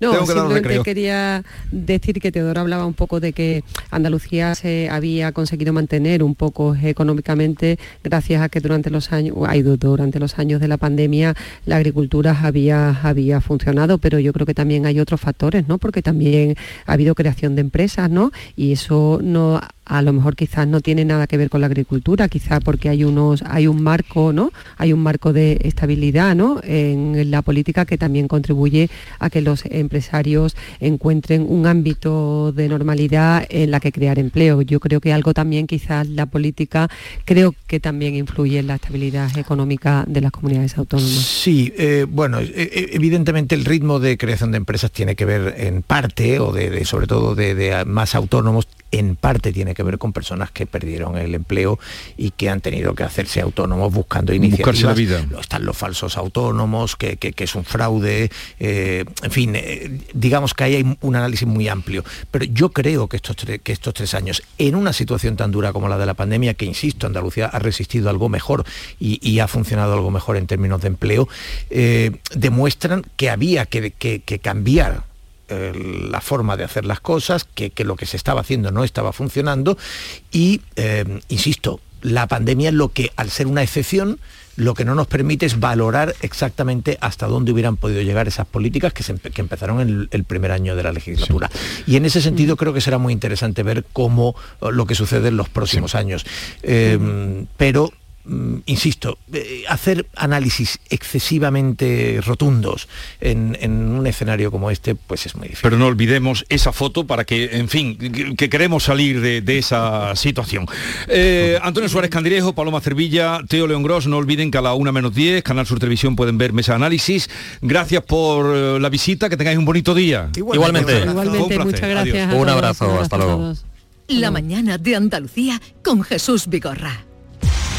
No, simplemente quería decir que Teodoro hablaba un poco de que Andalucía se había conseguido mantener un poco económicamente gracias a que durante los años, durante los años de la pandemia la agricultura había, había funcionado, pero yo creo que también hay otros factores, ¿no? Porque también ha habido creación de empresas, ¿no? Y eso no a lo mejor quizás no tiene nada que ver con la agricultura, quizás porque hay unos, hay un marco, ¿no? Hay un marco de estabilidad ¿no? en la política que también contribuye a que los empresarios encuentren un ámbito de normalidad en la que crear empleo. Yo creo que algo también quizás la política creo que también influye en la estabilidad económica de las comunidades autónomas. Sí, eh, bueno, e, e, evidentemente el ritmo de creación de empresas tiene que ver en parte, o de, sobre todo de más autónomos, en parte tiene que ver con personas que perdieron el empleo y que han tenido que hacerse autónomos buscando iniciativas. La vida. Están los falsos autónomos, que, es un fraude, eh, en fin, eh, digamos que ahí hay un análisis muy amplio. Pero yo creo que estos, que estos tres años, en una situación tan dura como la de la pandemia, que insisto, Andalucía ha resistido algo mejor y, ha funcionado algo mejor en términos de empleo, eh, demuestran que había que, que cambiar eh, la forma de hacer las cosas, que, lo que se estaba haciendo no estaba funcionando. Y, eh, insisto, la pandemia es lo que, al ser una excepción, lo que no nos permite es valorar exactamente hasta dónde hubieran podido llegar esas políticas que, empezaron en el, primer año de la legislatura. Y en ese sentido creo que será muy interesante ver cómo lo que sucede en los próximos años. Eh, pero Mm, insisto, eh, hacer análisis excesivamente rotundos en, un escenario como este, pues es muy difícil. Pero no olvidemos esa foto para que, en fin, que, queremos salir de, esa situación. Eh, Antonio Suárez Candirejo, Paloma Cervilla, Teo León Gross, no olviden que a la una menos 10, Canal Sur Televisión pueden ver Mesa Análisis. Gracias por eh, la visita, que tengáis un bonito día. Igualmente. Igualmente, muchas gracias. Un abrazo, hasta luego. La mañana de Andalucía con Jesús Vigorra.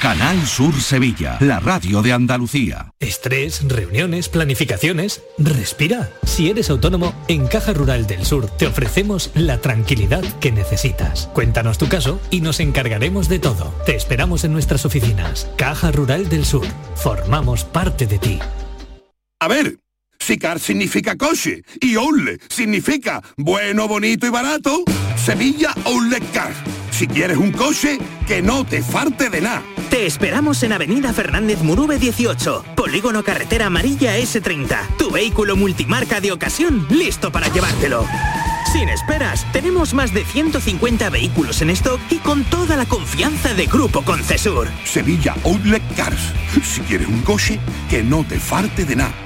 Canal Sur Sevilla, la radio de Andalucía. Estrés, reuniones, planificaciones. Respira. Si eres autónomo, en Caja Rural del Sur te ofrecemos la tranquilidad que necesitas. Cuéntanos tu caso y nos encargaremos de todo. Te esperamos en nuestras oficinas. Caja Rural del Sur. Formamos parte de ti. A ver, si car significa coche y OULE significa bueno, bonito y barato, Sevilla OULE Car. Si quieres un coche, que no te farte de nada. Te esperamos en Avenida Fernández Murube 18, Polígono Carretera Amarilla S30. Tu vehículo multimarca de ocasión listo para llevártelo. Sin esperas, tenemos más de 150 vehículos en stock y con toda la confianza de Grupo Concesur. Sevilla Outlet Cars. Si quieres un coche, que no te farte de nada.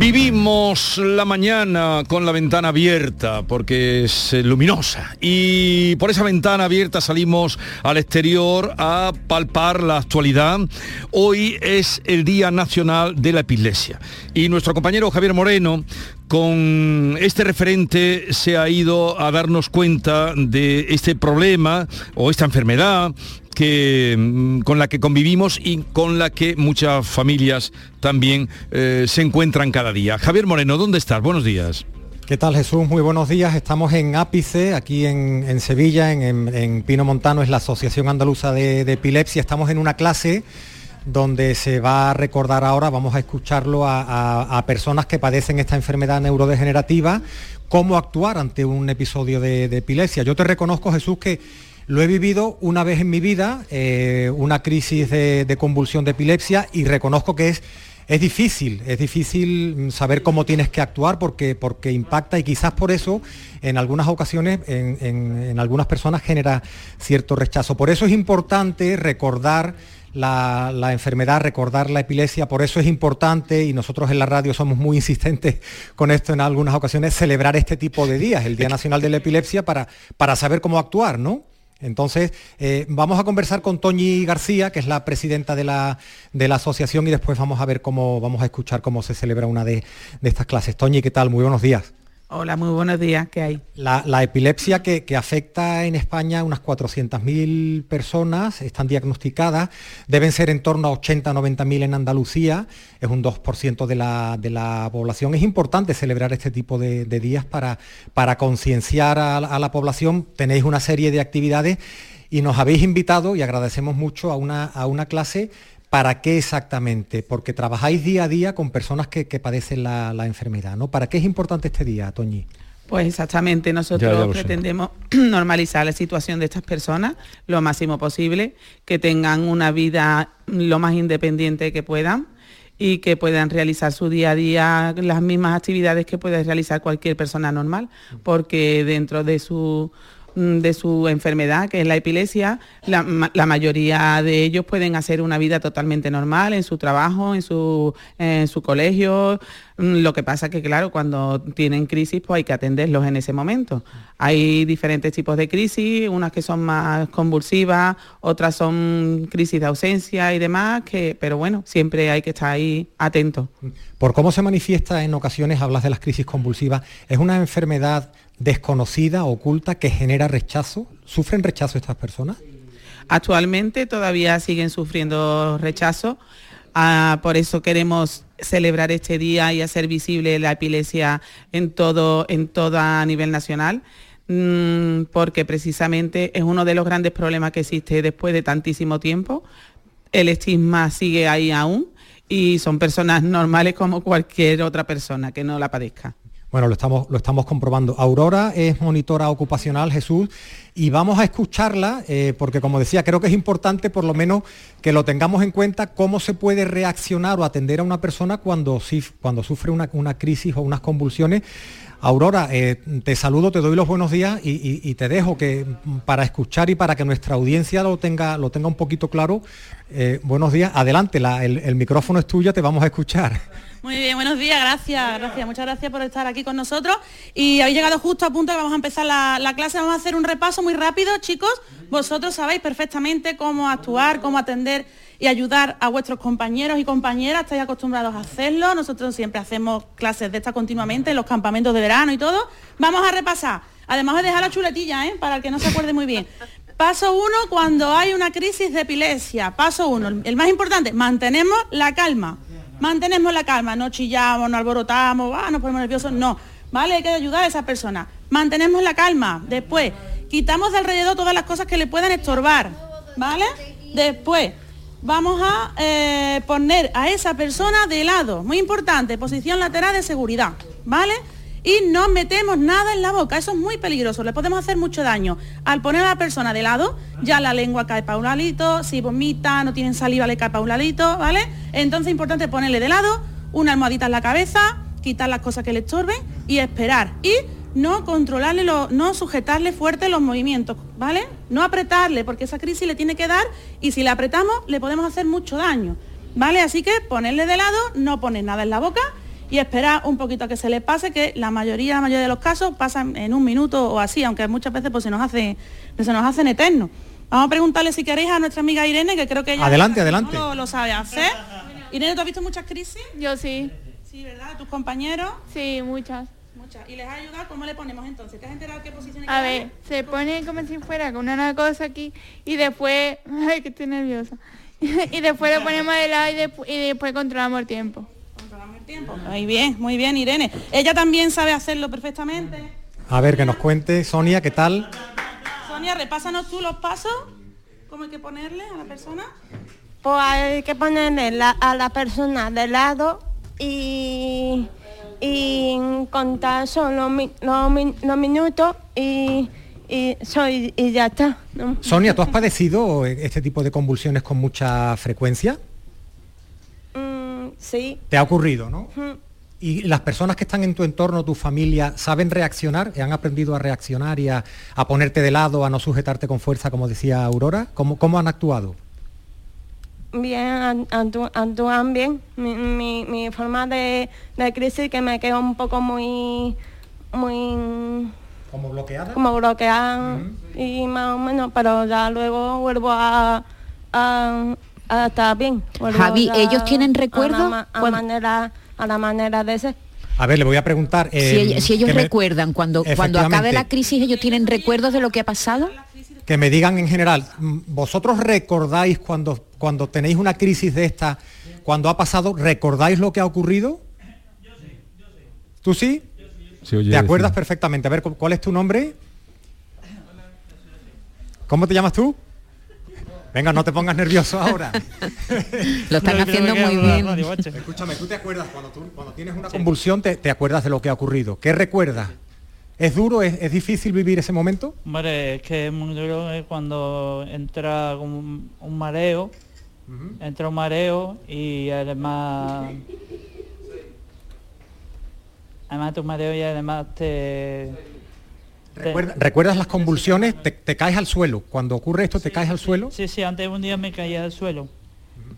Vivimos la mañana con la ventana abierta porque es eh, luminosa y por esa ventana abierta salimos al exterior a palpar la actualidad. Hoy es el Día Nacional de la Epilepsia y nuestro compañero Javier Moreno con este referente se ha ido a darnos cuenta de este problema o esta enfermedad que, mm, con la que convivimos y con la que muchas familias también eh, se encuentran cada día. Javier Moreno, ¿dónde estás? Buenos días. ¿Qué tal Jesús? Muy buenos días. Estamos en Ápice, aquí en, Sevilla, en, Pino Montano, es la Asociación Andaluza de, de Epilepsia. Estamos en una clase donde se va a recordar ahora, vamos a escucharlo a, personas que padecen esta enfermedad neurodegenerativa, cómo actuar ante un episodio de, epilepsia. Yo te reconozco, Jesús, que lo he vivido una vez en mi vida, eh, una crisis de, convulsión de epilepsia, y reconozco que es, es difícil, es difícil saber cómo tienes que actuar porque, porque impacta y quizás por eso en algunas ocasiones en, en algunas personas genera cierto rechazo. Por eso es importante recordar la, enfermedad, recordar la epilepsia, por eso es importante, y nosotros en la radio somos muy insistentes con esto en algunas ocasiones, celebrar este tipo de días, el Día Nacional de la Epilepsia, para, para saber cómo actuar, ¿no? Entonces, eh, vamos a conversar con Toñi García, que es la presidenta de la, de la asociación, y después vamos a ver cómo, vamos a escuchar cómo se celebra una de, de estas clases. Toñi, ¿qué tal? Muy buenos días. Hola, muy buenos días. ¿Qué hay? La, epilepsia que, afecta en España a unas 400.000 personas, están diagnosticadas, deben ser en torno a 80 90.000 en Andalucía, es un 2% de la, población. Es importante celebrar este tipo de, días para, concienciar a, la población. Tenéis una serie de actividades y nos habéis invitado, y agradecemos mucho, a una clase ¿Para qué exactamente? Porque trabajáis día a día con personas que, padecen la, enfermedad, ¿no? ¿Para qué es importante este día, Toñi? Pues exactamente, nosotros pretendemos normalizar la situación de estas personas lo máximo posible, que tengan una vida lo más independiente que puedan y que puedan realizar su día a día las mismas actividades que puede realizar cualquier persona normal, porque dentro de su de su enfermedad, que es la epilepsia, la, mayoría de ellos pueden hacer una vida totalmente normal en su trabajo, en su, en su colegio. Mm, lo que pasa que, claro, cuando tienen crisis, pues hay que atenderlos en ese momento. Hay diferentes tipos de crisis, unas que son más convulsivas, otras son crisis de ausencia y demás, que, pero bueno, siempre hay que estar ahí atentos. Por cómo se manifiesta en ocasiones, hablas de las crisis convulsivas, ¿es una enfermedad desconocida, oculta, que genera rechazo? ¿Sufren rechazo estas personas? Actualmente todavía siguen sufriendo rechazo, ah, por eso queremos celebrar este día y hacer visible la epilepsia en todo, en a nivel nacional mm, porque precisamente es uno de los grandes problemas que existe después de tantísimo tiempo. El estigma sigue ahí aún y son personas normales como cualquier otra persona que no la padezca. Bueno, lo estamos, lo estamos comprobando. Aurora es monitora ocupacional, Jesús, y vamos a escucharla, eh, porque como decía, creo que es importante por lo menos que lo tengamos en cuenta, cómo se puede reaccionar o atender a una persona cuando, cuando sufre una, una crisis o unas convulsiones. Aurora, eh, te saludo, te doy los buenos días y, te dejo que para escuchar y para que nuestra audiencia lo tenga, lo tenga un poquito claro, eh, buenos días, adelante, el, el micrófono es tuyo, te vamos a escuchar. Muy bien, buenos días, gracias, gracias, muchas gracias por estar aquí con nosotros. Y habéis llegado justo a punto que vamos a empezar la, la clase, vamos a hacer un repaso muy rápido, chicos. Vosotros sabéis perfectamente cómo actuar, cómo atender y ayudar a vuestros compañeros y compañeras, estáis acostumbrados a hacerlo, nosotros siempre hacemos clases de estas continuamente en los campamentos de verano y todo. Vamos a repasar, además de dejar la chuletilla, ¿eh? para el que no se acuerde muy bien. Paso uno, cuando hay una crisis de epilepsia. Paso uno, el más importante, mantenemos la calma. Mantenemos la calma, no chillamos, no alborotamos, ah, nos ponemos nerviosos, no. ¿Vale? Hay que ayudar a esa persona. Mantenemos la calma. Después, quitamos de alrededor todas las cosas que le puedan estorbar. ¿Vale? Después, vamos a eh, poner a esa persona de lado. Muy importante, posición lateral de seguridad. ¿Vale? Y no metemos nada en la boca. Eso es muy peligroso, le podemos hacer mucho daño. Al poner a la persona de lado, ya la lengua cae para un ladito, si vomita, no tienen saliva, le cae para un ladito, ¿vale? Entonces es importante ponerle de lado, una almohadita en la cabeza, quitar las cosas que le estorben y esperar. Y no controlarle, no sujetarle fuerte los movimientos, ¿vale? No apretarle, porque esa crisis le tiene que dar y si le apretamos le podemos hacer mucho daño, ¿vale? Así que ponerle de lado, no poner nada en la boca y esperar un poquito a que se le pase, que la mayoría, la mayoría de los casos pasan en un minuto o así, aunque muchas veces pues, se, nos hace, se nos hacen eternos. Vamos a preguntarle si queréis a nuestra amiga Irene, que creo que ella adelante, adelante. Lo, sabe hacer. Irene, ¿tú has visto muchas crisis? Yo sí. Sí, ¿verdad? ¿Tus compañeros? Sí, muchas. Muchas. ¿Y les ha ayudado? ¿Cómo le ponemos entonces? ¿Te has enterado qué posición A ver, se pone como si fuera con una cosa aquí y después... Ay, que estoy nerviosa. y después le ponemos de lado y, y después controlamos el tiempo. Muy bien, muy bien, Irene. Ella también sabe hacerlo perfectamente. A ver, que nos cuente, Sonia, ¿qué tal? Sonia, repásanos tú los pasos. ¿Cómo hay que ponerle a la persona? Pues hay que ponerle a la persona de lado y, y contar solo los, minutos y, soy, y ya está. Sonia, ¿tú has padecido este tipo de convulsiones con mucha frecuencia? Sí. ¿Te ha ocurrido, no? ¿Y las personas que están en tu entorno, tu familia, saben reaccionar? ¿Han aprendido a reaccionar y a, ponerte de lado, a no sujetarte con fuerza, como decía Aurora? ¿Cómo, cómo han actuado? Bien, actúan bien. Mi, forma de, crisis que me quedó un poco muy... muy ¿Como bloqueada? Como bloqueada y más o menos, pero ya luego vuelvo a Ah, está bien. Javi, ¿ellos tienen recuerdo? A la, manera, a la manera de ser. A ver, le voy a preguntar. si, si, ellos recuerdan, cuando, cuando acabe la crisis, ¿ellos tienen recuerdos de lo que ha pasado? Que me digan en general, mm, ¿vosotros recordáis cuando, cuando tenéis una crisis de esta, cuando ha pasado, recordáis lo que ha ocurrido? ¿Tú sí? ¿Te acuerdas perfectamente? A ver, ¿cuál es tu nombre? ¿Cómo te llamas tú? Venga, no te pongas nervioso ahora. lo están haciendo muy bien. Escúchame, ¿tú te acuerdas cuando, tienes una convulsión, te, acuerdas de lo que ha ocurrido? ¿Qué recuerdas? ¿Es duro, es, difícil vivir ese momento? Hombre, es que es muy duro cuando entra un, mareo, entra un mareo y además... Además tu mareo y además te ¿Recuerdas las convulsiones? Te, caes al suelo. Cuando ocurre esto, ¿te caes al suelo? Sí, sí, antes un día me caía al suelo.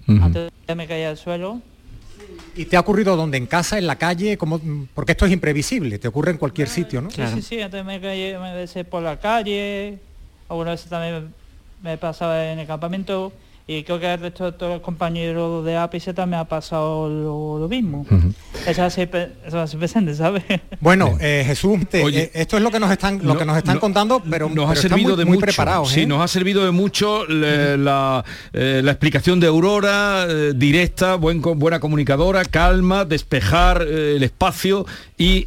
Antes un día me caía al suelo. ¿Y te ha ocurrido dónde? ¿En casa, en la calle? como Porque esto es imprevisible, te ocurre en cualquier sitio, ¿no? Sí, sí, sí, antes me caía me por la calle, algunas veces también me pasaba en el campamento y creo que el resto de todos los compañeros de ápice también ha pasado lo, mismo. eso, así, presente, ¿sabes? Bueno, eh, Jesús, eh, esto es lo que nos están, lo que nos están contando, pero nos ha servido de muy preparados. Sí, ¿eh? nos ha servido de mucho la, explicación de Aurora, directa, buen, buena comunicadora, calma, despejar el espacio y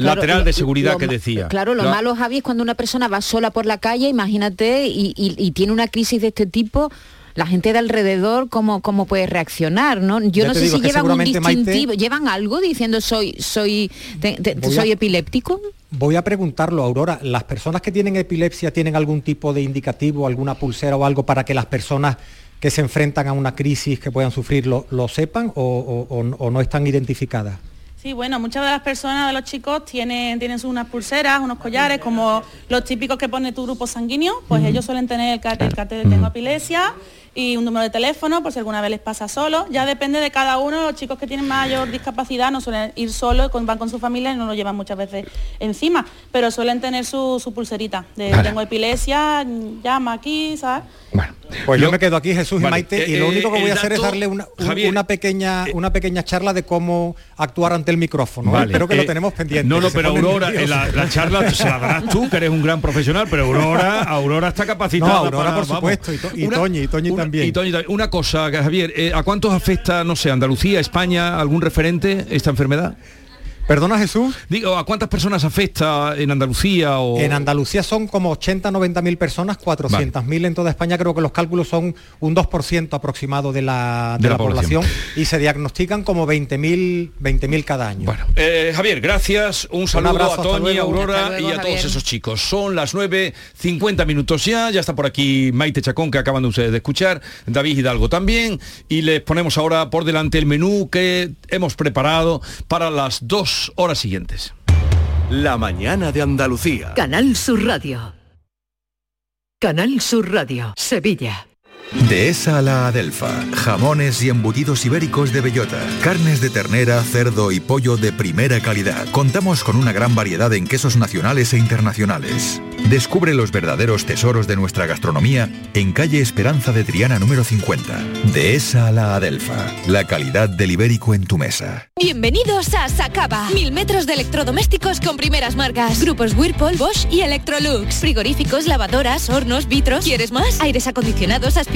lateral de seguridad que decía. Claro, lo, malo, Javi, es cuando una persona va sola por la calle, imagínate, y tiene una crisis de este tipo, la gente de alrededor cómo, cómo puede reaccionar, ¿no? Yo no sé si llevan un distintivo, llevan algo diciendo soy soy soy epiléptico. Voy a preguntarlo, Aurora, ¿las personas que tienen epilepsia tienen algún tipo de indicativo, alguna pulsera o algo para que las personas que se enfrentan a una crisis que puedan sufrir lo, sepan o, no están identificadas? Sí, bueno, muchas de las personas, de los chicos, tienen, tienen unas pulseras, unos collares, como los típicos que pone tu grupo sanguíneo, pues ellos suelen tener el cartel, de tengo epilepsia y un número de teléfono por si alguna vez les pasa solo. Ya depende de cada uno, los chicos que tienen mayor discapacidad no suelen ir solos, van con su familia y no lo llevan muchas veces encima, pero suelen tener su, pulserita de tengo epilepsia, llama aquí, ¿sabes? Bueno, pues yo, me quedo aquí, Jesús y Maite, y lo eh, único que voy a hacer es darle una, una, pequeña, eh, una pequeña charla de cómo actuar ante el micrófono. Espero que lo eh, tenemos pendiente. No, no, pero Aurora, la, charla se la darás tú, que eres un gran profesional, pero Aurora, Aurora está capacitada. No, Aurora, por supuesto, y, Toñi, y Toñi también. Una cosa, Javier, ¿a cuántos afecta, no sé, Andalucía, España, algún referente esta enfermedad? ¿Perdona Jesús? Digo, ¿a cuántas personas afecta en Andalucía? O... En Andalucía son como 80, 90 mil personas, 400 mil en toda España, creo que los cálculos son un 2% aproximado de la, de, la, población. y se diagnostican como 20 mil 20 cada año. Bueno, eh, Javier, gracias, un saludo a Tony, Aurora y a todos esos chicos. Son las 9.50 minutos ya, ya está por aquí Maite Chacón, que acaban de ustedes de escuchar, David Hidalgo también, y les ponemos ahora por delante el menú que hemos preparado para las dos horas siguientes. La mañana de Andalucía. Canal Sur Radio. Canal Sur Radio, Sevilla. Dehesa a la Adelfa. Jamones y embutidos ibéricos de bellota. Carnes de ternera, cerdo y pollo de primera calidad. Contamos con una gran variedad en quesos nacionales e internacionales. Descubre los verdaderos tesoros de nuestra gastronomía en calle Esperanza de Triana número 50. Dehesa a la Adelfa. La calidad del ibérico en tu mesa. Bienvenidos a Sacaba. Mil metros de electrodomésticos con primeras marcas. Grupos Whirlpool, Bosch y Electrolux. Frigoríficos, lavadoras, hornos, vitros. ¿Quieres más? Aires acondicionados, aspiradoras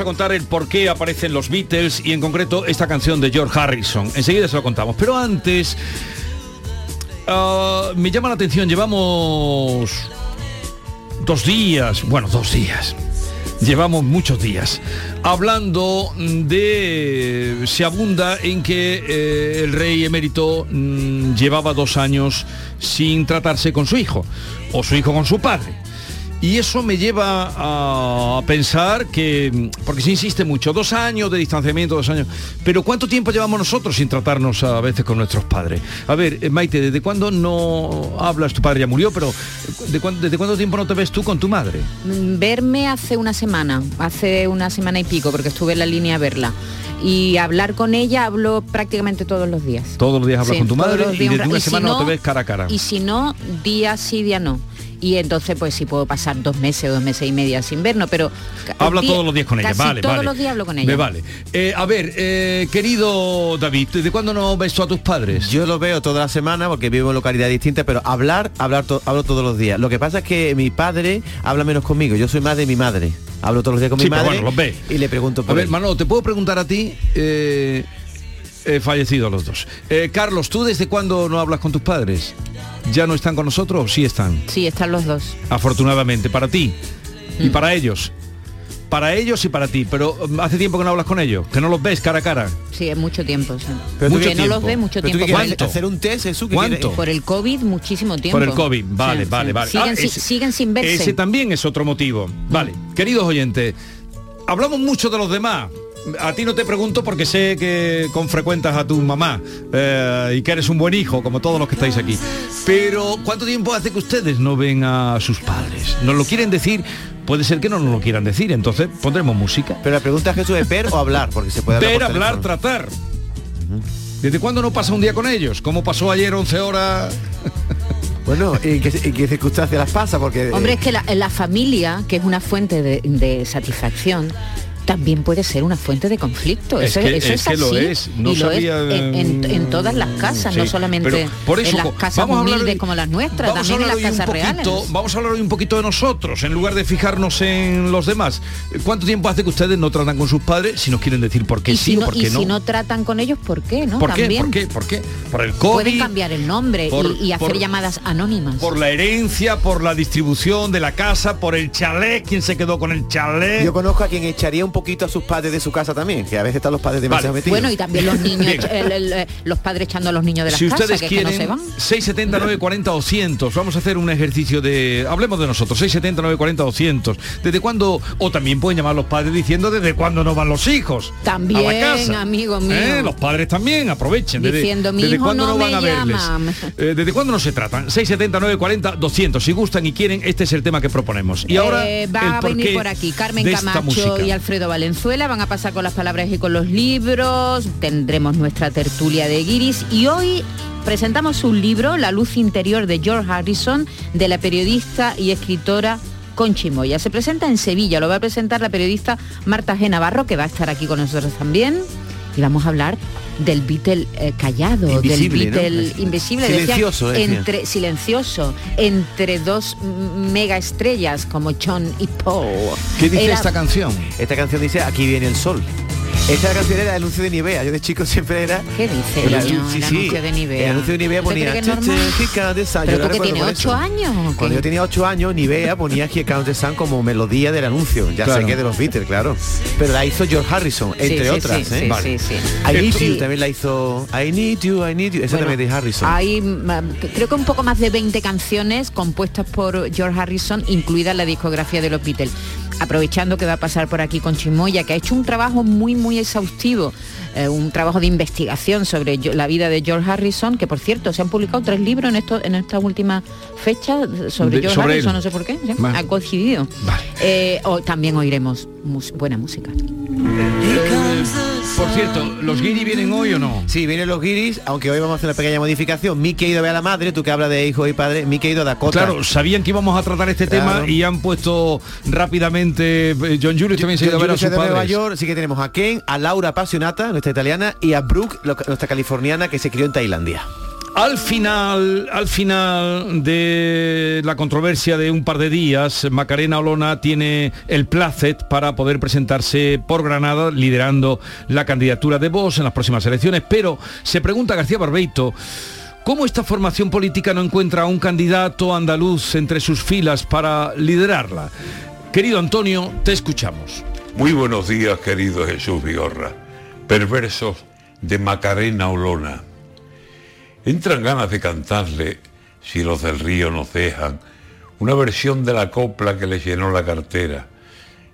A contar el por qué aparecen los Beatles y en concreto esta canción de George Harrison. Enseguida se lo contamos. Pero antes, ah, me llama la atención, llevamos dos días, bueno, dos días. Llevamos muchos días hablando de... Se abunda en que eh, el rey emérito mm, llevaba dos años sin tratarse con su hijo, o su hijo con su padre. Y eso me lleva a pensar que, porque se insiste mucho, dos años de distanciamiento, dos años, pero ¿cuánto tiempo llevamos nosotros sin tratarnos a veces con nuestros padres? A ver, eh, Maite, ¿desde cuándo no hablas? Tu padre ya murió, pero ¿desde cuánto tiempo no te ves tú con tu madre? Verme hace una semana, hace una semana y pico, porque estuve en la línea a verla y hablar con ella hablo prácticamente todos los días. Todos los días hablas con tu madre y desde una semana no, te ves cara a cara. Y si no, día sí, día no y entonces pues sí puedo pasar dos meses o dos meses y media sin vernos, pero... Habla todos los días con ella, vale, todos los días hablo con ella. Me vale. Eh, a ver, eh, querido David, ¿de cuándo no ves tú a tus padres? Yo los veo toda la semana porque vivo en localidades distintas, pero hablar, hablar hablo todos los días. Lo que pasa es que mi padre habla menos conmigo, yo soy más de mi madre. hablo todos los días con mi madre y le pregunto por A ver, Manolo, ¿te puedo preguntar a ti? Eh, fallecidos los dos. Eh, Carlos, ¿tú desde cuándo no hablas con tus padres? ¿Ya no están con nosotros o sí están? Sí, están los dos. Afortunadamente, para ti y mm. para ellos para ellos y para ti, pero um, hace tiempo que no hablas con ellos, que no los ves cara a cara. Sí, es mucho tiempo. Pero mucho no los ves mucho tiempo. ¿Cuánto? Hacer un test, eso ¿Cuánto? Por el COVID, muchísimo tiempo. Por el COVID, vale, vale, vale. Siguen, ah, siguen, sin verse. Ese también es otro motivo. Vale, queridos oyentes, hablamos mucho de los demás, a ti no te pregunto porque sé que con frecuentas a tu mamá eh, y que eres un buen hijo, como todos los que estáis aquí. Pero ¿cuánto tiempo hace que ustedes no ven a sus padres? ¿Nos lo quieren decir? Puede ser que no nos lo quieran decir, entonces pondremos música. Pero la pregunta Jesús es ver o hablar, porque se puede hablar. Ver, hablar, tratar. ¿Desde cuándo no pasa un día con ellos? ¿Cómo pasó ayer 11 horas? Bueno, ¿y qué, circunstancias las pasa? Porque, Hombre, es que la, familia, que es una fuente de satisfacción, también puede ser una fuente de conflicto. eso, es, es, así. lo es. No sabía... en, todas las casas, no solamente por eso, en las casas humildes como las nuestras, también en las casas reales. Vamos a hablar hoy un poquito de nosotros, en lugar de fijarnos en los demás. ¿Cuánto tiempo hace que ustedes no tratan con sus padres? Si nos quieren decir por qué sí si o por qué y si no tratan con ellos, ¿por qué? ¿no? ¿Por qué? ¿Por qué? ¿Por qué? Por el COVID. Pueden cambiar el nombre y, hacer llamadas anónimas. Por la herencia, por la distribución de la casa, por el chalet, quién se quedó con el chalet. Yo conozco a quien echaría un poquito a sus padres de su casa también, que a veces están los padres demasiado metidos. Bueno, y también los niños, los padres echando a los niños de la si casa, ustedes quieren, que no se van. 679 40 200. Vamos a hacer un ejercicio de hablemos de nosotros, 679 40 200. ¿Desde cuándo o también pueden llamar los padres diciendo desde cuándo no van los hijos? También, a la casa. amigo ¿Eh? mío. Los padres también aprovechen diciendo desde, cuándo no, van a verles. Eh, ¿Desde cuándo no se tratan? 679 40 200. Si gustan y quieren, este es el tema que proponemos. Y ahora eh, va a venir por aquí Carmen Camacho y Alfredo Valenzuela van a pasar con las palabras y con los libros, tendremos nuestra tertulia de guiris y hoy presentamos un libro, La luz interior de George Harrison, de la periodista y escritora Conchi Moya. Se presenta en Sevilla, lo va a presentar la periodista Marta G. Navarro, que va a estar aquí con nosotros también. Y vamos a hablar del Beatle eh, callado, del Beatle invisible, silencioso, entre silencioso, entre dos mega estrellas como John y Paul. ¿Qué dice esta canción? Esta canción dice Aquí viene el sol. Esta canción era el anuncio de Nivea. Yo de chico siempre era. ¿Qué dice? El, anuncio de Nivea. El anuncio de Nivea ponía. Pero tú que tienes 8 años. Cuando yo tenía 8 años, Nivea ponía Comes the Sun como melodía del anuncio. Ya sé que de los Beatles, claro. Pero la hizo George Harrison, entre otras. Sí, ¿eh? sí, sí, I Need You también la hizo. I Need You, I Need You. Esa también de Harrison. Hay creo que un poco más de 20 canciones compuestas por George Harrison, incluida la discografía de los Beatles aprovechando que va a pasar por aquí con Chimoya, que ha hecho un trabajo muy, muy exhaustivo, eh, un trabajo de investigación sobre la vida de George Harrison, que por cierto, se han publicado tres libros en, esto, en esta última fecha sobre George Harrison, no sé por qué, ha coincidido. Eh, o, también oiremos buena música. Por cierto, ¿los guiris vienen hoy o no? Sí, vienen los guiris, aunque hoy vamos a hacer una pequeña modificación. Mickey ha ido a ver a la madre, tú que hablas de hijo y padre, Mickey ha ido a Dakota. Claro, sabían que íbamos a tratar este tema y han puesto rápidamente eh, John Julius también se ha ido a ver a su Nueva York, sí que tenemos a Ken, a Laura Apasionata, nuestra italiana, y a Brooke, nuestra californiana que se crió en Tailandia. Al final, al final de la controversia de un par de días, Macarena Olona tiene el placet para poder presentarse por Granada liderando la candidatura de Vox en las próximas elecciones, pero se pregunta García Barbeito, ¿Cómo esta formación política no encuentra a un candidato andaluz entre sus filas para liderarla? Querido Antonio, te escuchamos. Muy buenos días, querido Jesús Vigorra. Perversos de Macarena Olona. Entran ganas de cantarle, si los del río nos dejan, una versión de la copla que le llenó la cartera.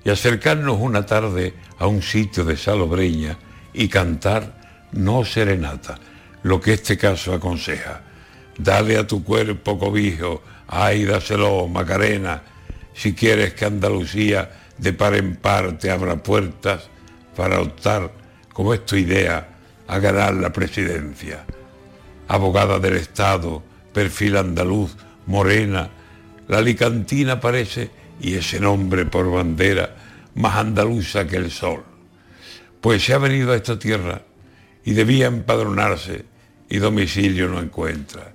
Y acercarnos una tarde a un sitio de salobreña y cantar no serenata, lo que este caso aconseja. Dale a tu cuerpo cobijo, ay, dáselo, Macarena, si quieres que Andalucía de par en par te abra puertas para optar, como es idea, a ganar la presidencia abogada del Estado, perfil andaluz, morena, la alicantina parece, y ese nombre por bandera, más andaluza que el sol. Pues se ha venido a esta tierra y debía empadronarse y domicilio no encuentra.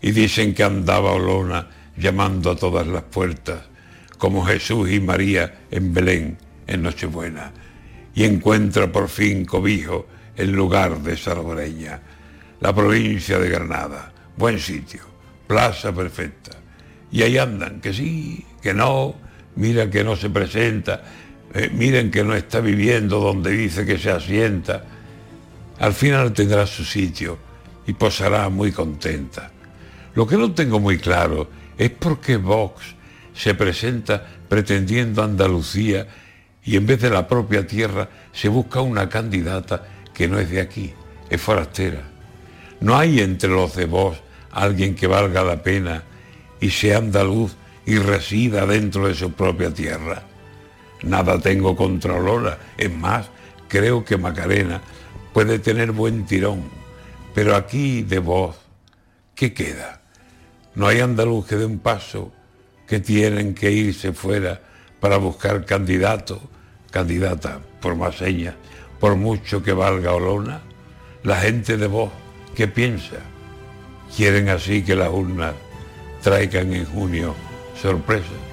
Y dicen que andaba Olona llamando a todas las puertas, como Jesús y María en Belén en Nochebuena, y encuentra por fin cobijo en lugar de Salobreña, la provincia de Granada, buen sitio, plaza perfecta. Y ahí andan, que sí, que no, mira que no se presenta, eh, miren que no está viviendo donde dice que se asienta. Al final tendrá su sitio y posará muy contenta. Lo que no tengo muy claro es por qué Vox se presenta pretendiendo Andalucía y en vez de la propia tierra se busca una candidata que no es de aquí, es forastera. No hay entre los de Vox alguien que valga la pena y sea andaluz y resida dentro de su propia tierra. Nada tengo contra Lola, es más, creo que Macarena puede tener buen tirón, pero aquí de voz, ¿qué queda? No hay andaluz que dé un paso, que tienen que irse fuera para buscar candidato, candidata, por más señas, por mucho que valga Olona. La gente de voz, ¿qué piensa? Quieren así que las urnas traigan en junio sorpresas.